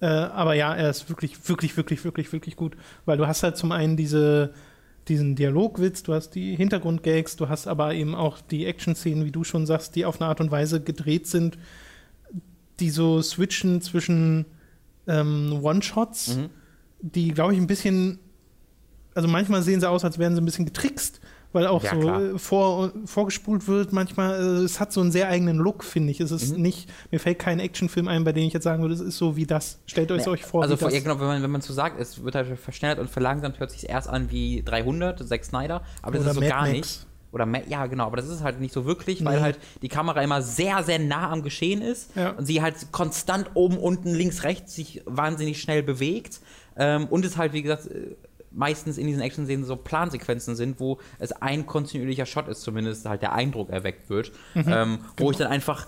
Äh, aber ja, er ist wirklich, wirklich, wirklich, wirklich, wirklich gut, weil du hast halt zum einen diese, diesen Dialogwitz, du hast die Hintergrundgags, du hast aber eben auch die Action-Szenen, wie du schon sagst, die auf eine Art und Weise gedreht sind, die so switchen zwischen ähm, One-Shots, Mhm. die, glaube ich, ein bisschen, also manchmal sehen sie aus, als wären sie ein bisschen getrickst, weil auch Ja, so klar. äh, vor, vorgespult wird. Manchmal, äh, es hat so einen sehr eigenen Look, finde ich. Es ist Mhm. nicht, mir fällt kein Actionfilm ein, bei dem ich jetzt sagen würde, es ist so wie das. Stellt euch Nee, euch vor, also wie vor, das. ja, genau, wenn man, wenn man so sagt, es wird halt verschnellert und verlangsamt, hört sich erst an wie 300, Zack Snyder, aber das Oder ist so Mad gar Max. nicht. Oder ja, genau, aber das ist halt nicht so wirklich, weil Nee. halt die Kamera immer sehr, sehr nah am Geschehen ist Ja. und sie halt konstant oben, unten, links, rechts sich wahnsinnig schnell bewegt. Ähm, und es halt, wie gesagt, äh, meistens in diesen Action-Szenen so Plansequenzen sind, wo es ein kontinuierlicher Shot ist, zumindest halt der Eindruck erweckt wird. Mhm. ähm, wo Genau. ich dann einfach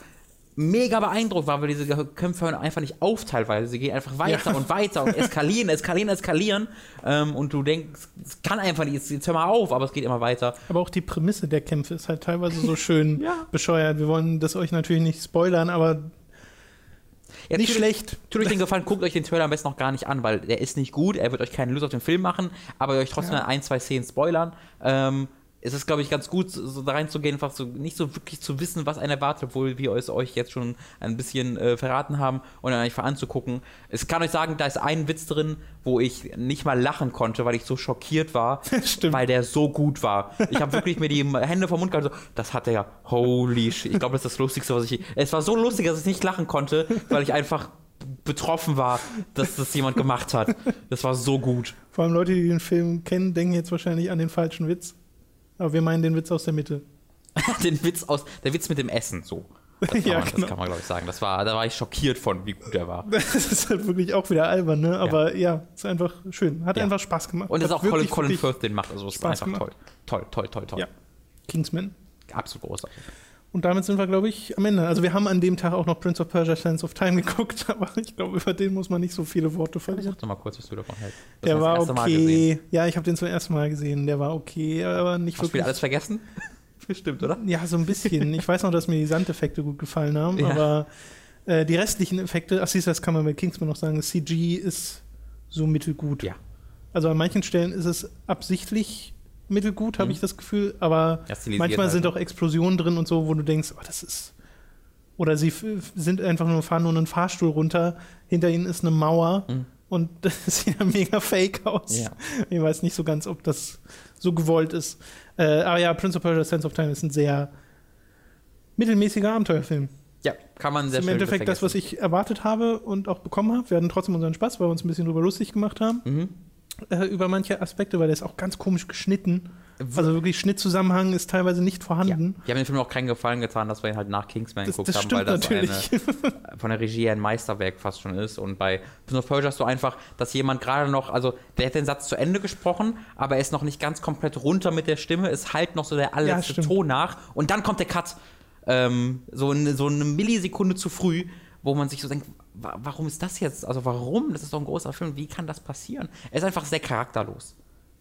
mega beeindruckt war, weil diese Kämpfe hören einfach nicht auf teilweise. Sie gehen einfach weiter Ja. und weiter und eskalieren, eskalieren, eskalieren. Ähm, und du denkst, es kann einfach nicht, jetzt, jetzt hör mal auf, aber es geht immer weiter. Aber auch die Prämisse der Kämpfe ist halt teilweise so schön Ja. bescheuert. Wir wollen das euch natürlich nicht spoilern, aber Ja, nicht tut- schlecht. Tut euch den Gefallen, guckt euch den Trailer am besten noch gar nicht an, weil der ist nicht gut, er wird euch keine Lust auf den Film machen, aber euch trotzdem Ja. ein, zwei Szenen spoilern. Ähm, es ist, glaube ich, ganz gut, so da reinzugehen, einfach so nicht so wirklich zu wissen, was einen erwartet, obwohl wir es euch jetzt schon ein bisschen äh, verraten haben und dann einfach anzugucken. Ich kann euch sagen, da ist ein Witz drin, wo ich nicht mal lachen konnte, weil ich so schockiert war, Stimmt. weil der so gut war. Ich habe wirklich mir die Hände vom Mund gehalten, so, das hat er ja, holy shit. Ich glaube, das ist das Lustigste, was ich. Es war so lustig, dass ich nicht lachen konnte, weil ich einfach betroffen war, dass das jemand gemacht hat. Das war so gut. Vor allem Leute, die den Film kennen, denken jetzt wahrscheinlich an den falschen Witz. Aber wir meinen den Witz aus der Mitte. Den Witz aus, der Witz mit dem Essen, so. Das kann Ja, man, genau. das kann man glaube ich, sagen. Das war, da war ich schockiert von, wie gut er war. Das ist halt wirklich auch wieder albern, ne? Aber ja, ist einfach schön. Hat Ja. einfach Spaß gemacht. Und es ist auch Colin, Colin Firth, den macht. Also, es ist Spaß einfach gemacht. toll. Toll, toll, toll, toll. Ja. Kingsman. Absolut großartig. Und damit sind wir, glaube ich, am Ende. Also wir haben an dem Tag auch noch Prince of Persia Sands of Time geguckt, aber ich glaube, über den muss man nicht so viele Worte verlieren. Sag doch mal kurz, was du davon hältst. Du Der hast war das okay. Ja, ich habe den zum ersten Mal gesehen. Der war okay, aber nicht Hast du wieder wirklich. alles vergessen? Bestimmt, oder? Ja, so ein bisschen. Ich weiß noch, dass mir die Sandeffekte gut gefallen haben, Ja. aber äh, die restlichen Effekte, ach siehst du, das kann man bei Kingsman noch sagen, das CG ist so mittelgut. Ja. Also an manchen Stellen ist es absichtlich mittelgut, habe Mhm. ich das Gefühl, aber manchmal halt, sind ne? auch Explosionen drin und so, wo du denkst, oh, das ist. Oder sie sind einfach nur, fahren nur einen Fahrstuhl runter, hinter ihnen ist eine Mauer Mhm. und das sieht ja mega fake aus. Ja. Ich weiß nicht so ganz, ob das so gewollt ist. Äh, aber ja, Prince of Persia Sense of Time ist ein sehr mittelmäßiger Abenteuerfilm. Ja, kann man sehr im schön Endeffekt das, was ich erwartet habe und auch bekommen habe. Wir hatten trotzdem unseren Spaß, weil wir uns ein bisschen drüber lustig gemacht haben. Mhm. Äh, über manche Aspekte, weil der ist auch ganz komisch geschnitten. Also wirklich Schnittzusammenhang ist teilweise nicht vorhanden. Wir haben dem Film auch keinen Gefallen getan, dass wir ihn halt nach Kingsman Das- geguckt das haben, weil das natürlich. Eine, von der Regie ein Meisterwerk fast schon ist. Und bei Prince of Persia hast du einfach, dass jemand gerade noch, also der hat den Satz zu Ende gesprochen, aber er ist noch nicht ganz komplett runter mit der Stimme. Es halt noch so der allerletzte stimmt. Ton nach und dann kommt der Cut. Ähm, so, eine, so eine Millisekunde zu früh, wo man sich so denkt, warum ist das jetzt? Also warum? Das ist doch ein großer Film. Wie kann das passieren? Er ist einfach sehr charakterlos.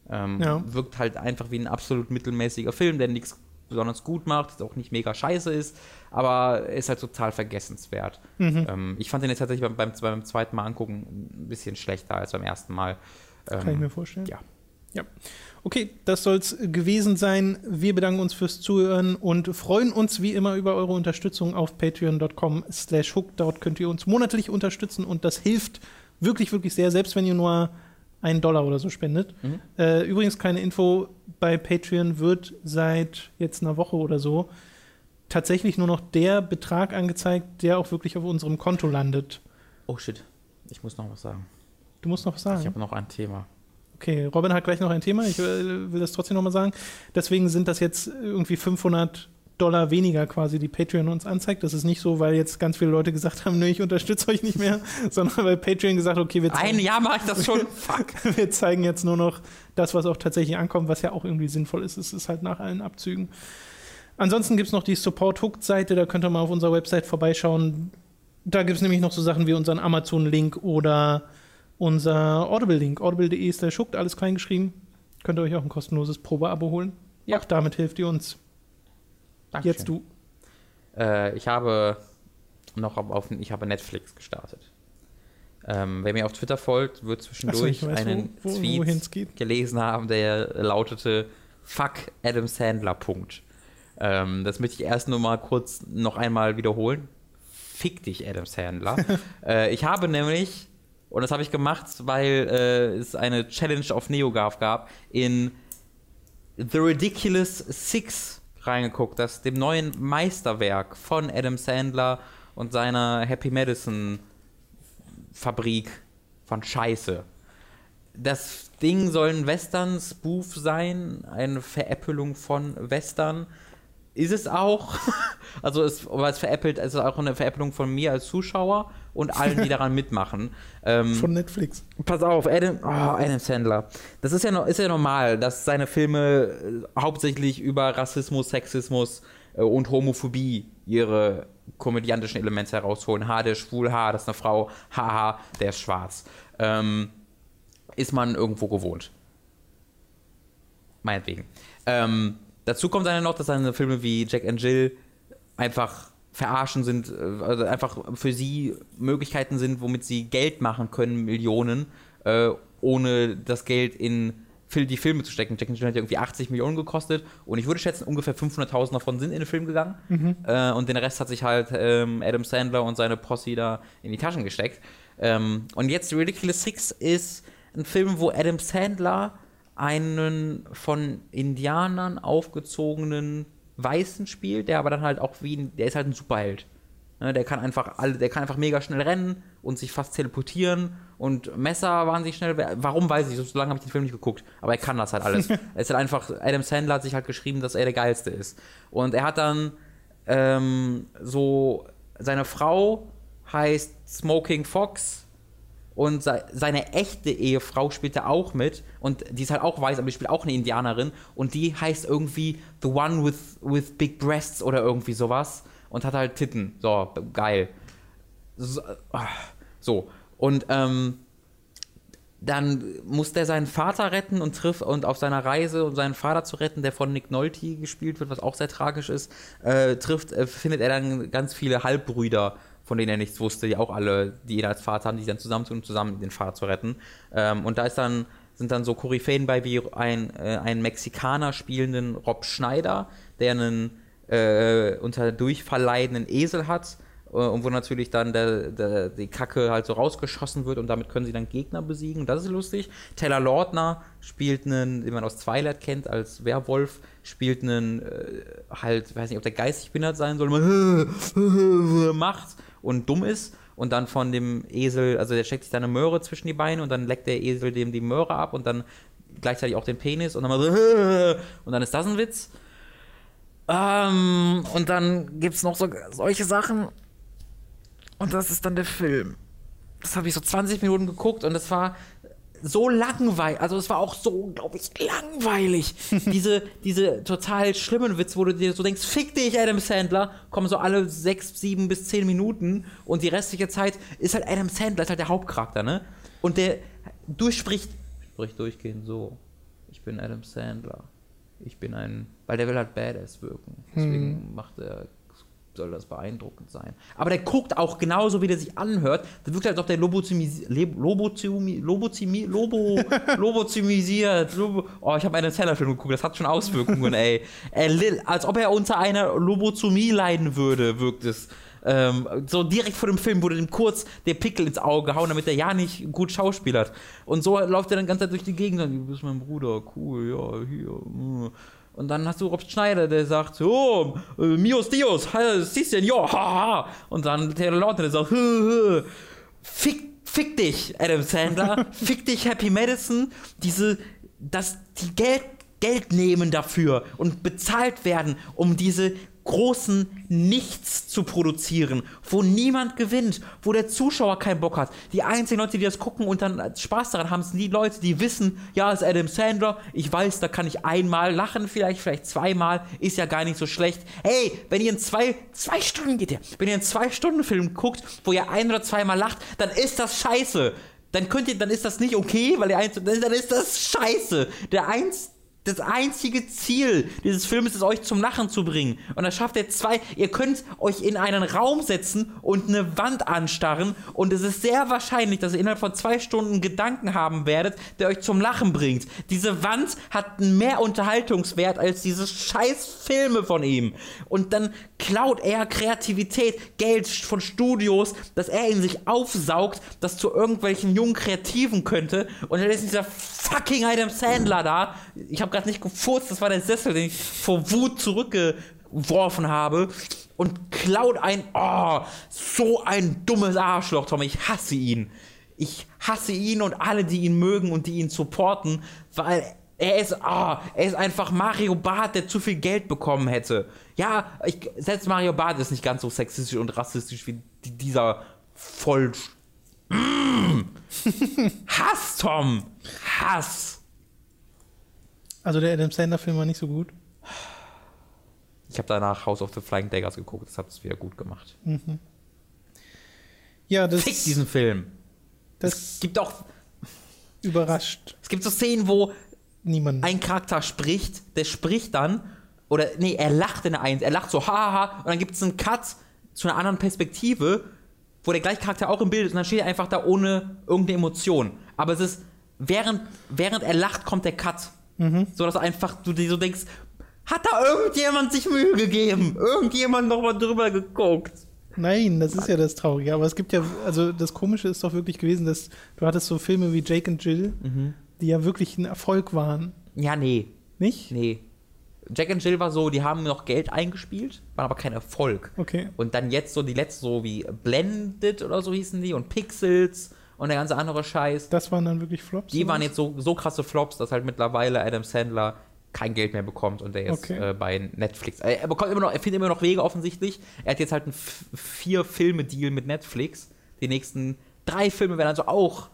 Ähm, Ja. Wirkt halt einfach wie ein absolut mittelmäßiger Film, der nichts besonders gut macht, auch nicht mega scheiße ist, aber ist halt total vergessenswert. Mhm. Ähm, ich fand den jetzt tatsächlich beim, beim, beim zweiten Mal angucken ein bisschen schlechter als beim ersten Mal. Ähm, Kann ich mir vorstellen. Ja. Ja. Okay, das soll es gewesen sein. Wir bedanken uns fürs Zuhören und freuen uns wie immer über eure Unterstützung auf patreon.com slash hook. Dort könnt ihr uns monatlich unterstützen und das hilft wirklich, wirklich sehr, selbst wenn ihr nur einen Dollar oder so spendet. Mhm. Äh, übrigens keine Info, bei Patreon wird seit jetzt einer Woche oder so tatsächlich nur noch der Betrag angezeigt, der auch wirklich auf unserem Konto landet. Oh shit, ich muss noch was sagen. Du musst noch was sagen. Ich habe noch ein Thema. Okay, Robin hat gleich noch ein Thema. Ich will das trotzdem nochmal sagen. Deswegen sind das jetzt irgendwie 500 Dollar weniger quasi, die Patreon uns anzeigt. Das ist nicht so, weil jetzt ganz viele Leute gesagt haben, nö, ich unterstütze euch nicht mehr, sondern weil Patreon gesagt hat, okay, wir Ein zeigen, Jahr mache ich das schon. Fuck. wir zeigen jetzt nur noch das, was auch tatsächlich ankommt, was ja auch irgendwie sinnvoll ist. Es ist halt nach allen Abzügen. Ansonsten gibt es noch die Support Hooked-Seite, da könnt ihr mal auf unserer Website vorbeischauen. Da gibt es nämlich noch so Sachen wie unseren Amazon-Link oder unser Audible-Link, audible.de slash hooked, alles klein geschrieben. Könnt ihr euch auch ein kostenloses Probeabo holen. Ja. Auch damit hilft ihr uns. Dankeschön. Jetzt du. Äh, ich habe noch auf, ich habe Netflix gestartet. Ähm, wer mir auf Twitter folgt, wird zwischendurch ich weiß, einen wo- wo- Tweet gelesen haben, der lautete Fuck Adam Sandler. Punkt. Ähm, das möchte ich erst nur mal kurz noch einmal wiederholen. Fick dich, Adam Sandler. äh, ich habe nämlich, und das habe ich gemacht, weil äh, es eine Challenge auf NeoGAF gab, in The Ridiculous Six reingeguckt, das dem neuen Meisterwerk von Adam Sandler und seiner Happy Medicine Fabrik von Scheiße. Das Ding soll ein Western-Spoof sein, eine Veräppelung von Western. Ist es auch. Also es, es veräppelt, es ist auch eine Veräppelung von mir als Zuschauer und allen, die daran mitmachen. Ähm, Von Netflix. Pass auf, Adam, oh, Adam Sandler. Das ist ja, ist ja normal, dass seine Filme äh, hauptsächlich über Rassismus, Sexismus äh, und Homophobie ihre komödiantischen Elemente herausholen. Ha, der ist schwul, ha, das ist eine Frau, haha, der ist schwarz. Ähm, ist man irgendwo gewohnt. Meinetwegen. Ähm, dazu kommt dann noch, dass seine Filme wie Jack and Jill einfach verarschen sind, äh, also einfach für sie Möglichkeiten sind, womit sie Geld machen können, Millionen, äh, ohne das Geld in die Filme zu stecken. Jack and Jill hat ja irgendwie 80 Millionen gekostet und ich würde schätzen, ungefähr 500.000 davon sind in den Film gegangen äh, und den Rest hat sich halt ähm, Adam Sandler und seine Posse da in die Taschen gesteckt. Ähm, und jetzt Ridiculous Six ist ein Film, wo Adam Sandler einen von Indianern aufgezogenen Weißen spielt, der aber dann halt auch wie ein, der ist halt ein Superheld. Ne, der kann einfach alle, der kann einfach mega schnell rennen und sich fast teleportieren und Messer wahnsinnig schnell. Warum weiß ich, so lange habe ich den Film nicht geguckt, aber er kann das halt alles. es ist halt einfach, Adam Sandler hat sich halt geschrieben, dass er der Geilste ist. Und er hat dann ähm, so, seine Frau heißt Smoking Fox und se seine echte Ehefrau spielt da auch mit und die ist halt auch weiß, aber die spielt auch eine Indianerin und die heißt irgendwie The One with, with Big Breasts oder irgendwie sowas und hat halt Titten. So, geil. So, ah, so. und ähm, dann muss der seinen Vater retten und trifft und auf seiner Reise, um seinen Vater zu retten, der von Nick Nolte gespielt wird, was auch sehr tragisch ist, äh, trifft, äh, findet er dann ganz viele Halbbrüder, von denen er nichts wusste, die auch alle, die ihn als Vater haben, die sich dann zusammentun, um zusammen den Vater zu retten. Ähm, und da ist dann, sind dann so Koryphäen bei wie ein, äh, einen Mexikaner spielenden Rob Schneider, der einen äh, unter Durchfall leidenden Esel hat äh, und wo natürlich dann der, der, die Kacke halt so rausgeschossen wird und damit können sie dann Gegner besiegen. Das ist lustig. Taylor Lautner spielt einen, den man aus Twilight kennt als Werwolf, spielt einen äh, halt, weiß nicht, ob der geistig behindert sein soll, man macht und dumm ist. und dann von dem Esel, also der steckt sich da eine Möhre zwischen die Beine und dann leckt der Esel dem die Möhre ab und dann gleichzeitig auch den Penis und dann mal so und dann ist das ein Witz. Ähm, und dann gibt es noch so, solche Sachen und das ist dann der Film. Das habe ich so 20 Minuten geguckt und das war so langweilig, also es war auch so unglaublich langweilig. diese, diese total schlimmen Witze, wo du dir so denkst, fick dich, Adam Sandler, kommen so alle sechs, sieben bis zehn Minuten und die restliche Zeit ist halt Adam Sandler, ist halt der Hauptcharakter, ne? Und der durchspricht, spricht durchgehend so, ich bin Adam Sandler. Ich bin ein, weil der will halt Badass wirken. Deswegen hm. macht er soll das beeindruckend sein. Aber der guckt auch genauso, wie der sich anhört. Der wirkt, als ob der lobozimisiert. Lobo, lobozimisiert. Lobo, oh, ich habe einen Zellerfilm geguckt, das hat schon Auswirkungen, ey. Er, als ob er unter einer Lobozomie leiden würde, wirkt es. Ähm, so direkt vor dem Film wurde ihm kurz der Pickel ins Auge gehauen, damit er ja nicht gut schauspielert. Und so läuft er dann ganz durch die Gegend. Du bist mein Bruder, cool, ja, hier. Mh. Und dann hast du Rob Schneider, der sagt, oh, mios dios, du ja, haha. Und dann Taylor Lautner, der sagt, hö, hö. Fick, fick dich, Adam Sandler, fick dich, Happy Madison. Diese, dass die Geld, Geld nehmen dafür und bezahlt werden, um diese großen Nichts zu produzieren, wo niemand gewinnt, wo der Zuschauer keinen Bock hat. Die einzigen Leute, die das gucken und dann Spaß daran haben, sind die Leute, die wissen, ja, ist Adam Sandler, ich weiß, da kann ich einmal lachen, vielleicht, vielleicht zweimal, ist ja gar nicht so schlecht. Hey, wenn ihr in zwei, zwei Stunden geht ihr, wenn ihr einen Zwei-Stunden-Film guckt, wo ihr ein oder zweimal lacht, dann ist das scheiße. Dann könnt ihr, dann ist das nicht okay, weil ihr eins, dann ist das scheiße. Der eins, das einzige Ziel dieses Films ist, euch zum Lachen zu bringen. Und da schafft er zwei. Ihr könnt euch in einen Raum setzen und eine Wand anstarren. Und es ist sehr wahrscheinlich, dass ihr innerhalb von zwei Stunden Gedanken haben werdet, der euch zum Lachen bringt. Diese Wand hat mehr Unterhaltungswert als diese scheiß Filme von ihm. Und dann klaut er Kreativität, Geld von Studios, dass er in sich aufsaugt, das zu irgendwelchen jungen Kreativen könnte. Und dann ist dieser fucking Adam Sandler da. Ich habe gerade nicht gefurzt, das war der Sessel, den ich vor Wut zurückgeworfen habe. Und klaut ein, oh, so ein dummes Arschloch, Tom. Ich hasse ihn. Ich hasse ihn und alle, die ihn mögen und die ihn supporten, weil er ist, oh, er ist einfach Mario Barth, der zu viel Geld bekommen hätte. Ja, ich, selbst Mario Barth ist nicht ganz so sexistisch und rassistisch wie dieser voll. Mm. Hass, Tom! Hass! Also der Adam Sandler-Film war nicht so gut. Ich habe danach House of the Flying Daggers geguckt, das hat es wieder gut gemacht. Mhm. Ja, das. Fick diesen Film! Das es gibt auch. Überrascht. Es gibt so Szenen, wo Niemand. ein Charakter spricht, der spricht dann, oder nee, er lacht in der Eins, er lacht so, haha, und dann gibt es einen Cut zu einer anderen Perspektive, wo der gleiche Charakter auch im Bild ist, und dann steht er einfach da ohne irgendeine Emotion. Aber es ist, während, während er lacht, kommt der Cut. Mhm. So dass einfach du dir so denkst, hat da irgendjemand sich Mühe gegeben? Irgendjemand nochmal drüber geguckt? Nein, das ist ja das Traurige. Aber es gibt ja, also das Komische ist doch wirklich gewesen, dass du hattest so Filme wie Jake und Jill, mhm. die ja wirklich ein Erfolg waren. Ja, nee. Nicht? Nee. Jack and Jill war so, die haben noch Geld eingespielt, waren aber kein Erfolg. Okay. Und dann jetzt so die letzten, so wie Blended oder so hießen die und Pixels und der ganze andere Scheiß. Das waren dann wirklich Flops? Die waren jetzt so, so krasse Flops, dass halt mittlerweile Adam Sandler kein Geld mehr bekommt und der jetzt okay. äh, bei Netflix. Äh, er bekommt immer noch, er findet immer noch Wege offensichtlich. Er hat jetzt halt einen vier Filme Deal mit Netflix. Die nächsten drei Filme werden also auch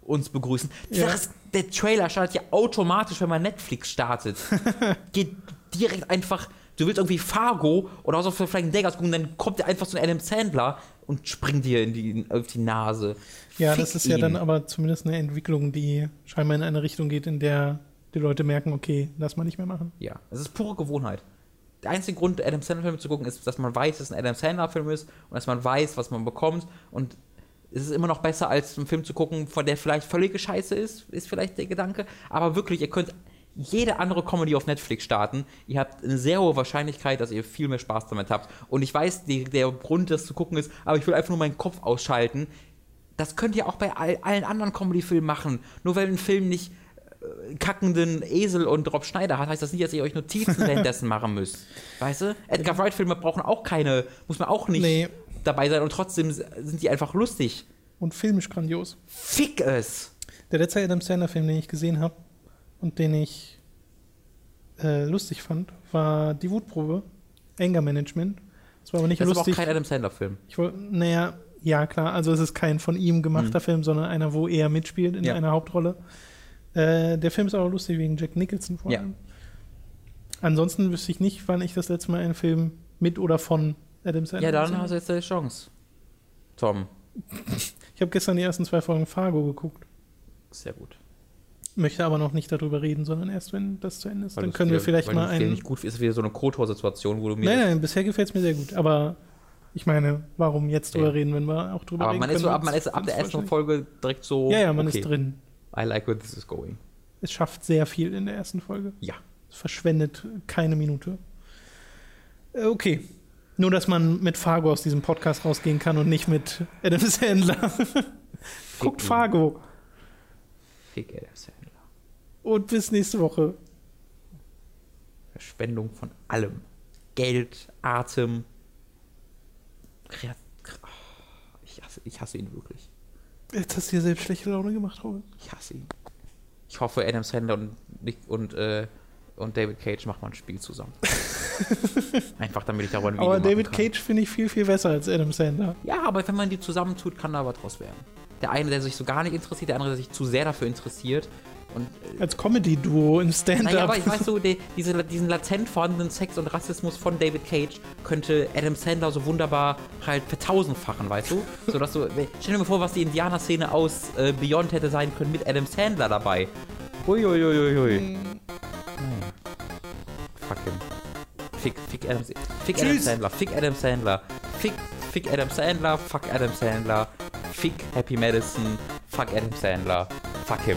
uns begrüßen. Ja. Das, der Trailer startet ja automatisch, wenn man Netflix startet. Geht direkt einfach. Du willst irgendwie Fargo oder House of the Flying Daggers gucken, dann kommt der einfach so ein Adam Sandler und springt dir in die, auf die Nase. Ja, Fick das ist ihn. ja dann aber zumindest eine Entwicklung, die scheinbar in eine Richtung geht, in der die Leute merken, okay, lass mal nicht mehr machen. Ja, es ist pure Gewohnheit. Der einzige Grund, Adam Sandler-Filme zu gucken, ist, dass man weiß, dass es ein Adam Sandler-Film ist und dass man weiß, was man bekommt. Und es ist immer noch besser, als einen Film zu gucken, von der vielleicht völlige Scheiße ist, ist vielleicht der Gedanke. Aber wirklich, ihr könnt jede andere Comedy auf Netflix starten. Ihr habt eine sehr hohe Wahrscheinlichkeit, dass ihr viel mehr Spaß damit habt. Und ich weiß, die, der Grund, das zu gucken ist, aber ich will einfach nur meinen Kopf ausschalten. Das könnt ihr auch bei all, allen anderen Comedy-Filmen machen. Nur weil ein Film nicht äh, kackenden Esel und Rob Schneider hat, heißt das nicht, dass ihr euch Notizen währenddessen machen müsst. Weißt du? Edgar Wright-Filme brauchen auch keine, muss man auch nicht. Nee. dabei sein und trotzdem sind die einfach lustig. Und filmisch grandios. Fick es! Der letzte Adam Sandler-Film, den ich gesehen habe und den ich äh, lustig fand, war Die Wutprobe, Anger Management. Das war aber nicht Das ist aber lustig. auch kein Adam Sandler-Film. naja, ja klar, also es ist kein von ihm gemachter Film, sondern einer, wo er mitspielt in Mhm. Ja. einer Hauptrolle. Äh, der Film ist auch lustig wegen Jack Nicholson vor Ja. allem. Ansonsten wüsste ich nicht, wann ich das letzte Mal einen Film mit oder von Adam Sandler Ja, dann hast du jetzt deine Chance. Tom. Ich habe gestern die ersten zwei Folgen Fargo geguckt. Sehr gut. Möchte aber noch nicht darüber reden, sondern erst, wenn das zu Ende ist. Weil Dann können wir vielleicht weil mal einen. nicht gut ist wieder so eine Kotor-Situation, wo du mir. Nein, nein, bisher gefällt es mir sehr gut. Aber ich meine, warum jetzt drüber Ja. reden, wenn wir auch drüber aber reden man ist so ab, man ist ab der ersten Folge direkt so. Ja, ja, man okay, ist drin. I like where this is going. Es schafft sehr viel in der ersten Folge. Ja. Es verschwendet keine Minute. Äh, Okay. Nur, dass man mit Fargo aus diesem Podcast rausgehen kann und nicht mit Adam Sandler. Guckt. Fargo. Fick Adam Sandler. Und bis nächste Woche. Verschwendung von allem. Geld, Atem. Oh, ich, hasse, ich hasse ihn wirklich. Jetzt hast du dir selbst schlechte Laune gemacht, Robin. Ich hasse ihn. Ich hoffe, Adam Sandler und, Nick und, äh, und David Cage machen mal ein Spiel zusammen. Einfach damit ich darüber ein Video Aber David kann. Cage finde ich viel, viel besser als Adam Sandler. Ja, aber wenn man die zusammentut, kann da was draus werden. Der eine, der sich so gar nicht interessiert, der andere, der sich zu sehr dafür interessiert. Und äh, Als Comedy-Duo im Stand-Up. naja, aber ich weiß so, die, diese, diesen latent vorhandenen Sex und Rassismus von David Cage könnte Adam Sandler so wunderbar halt vertausendfachen, weißt du? So dass du, stell dir mal vor, was die Indianer-Szene aus äh, Beyond hätte sein können mit Adam Sandler dabei. Uiuiuiui. Mhm. Naja. Fuck him. Fick, fick Adam, fick Adam. Sandler, fick Adam Sandler, fick, fick Adam Sandler, fuck Adam Sandler, fick Happy Madison, fuck Adam Sandler, fuck him.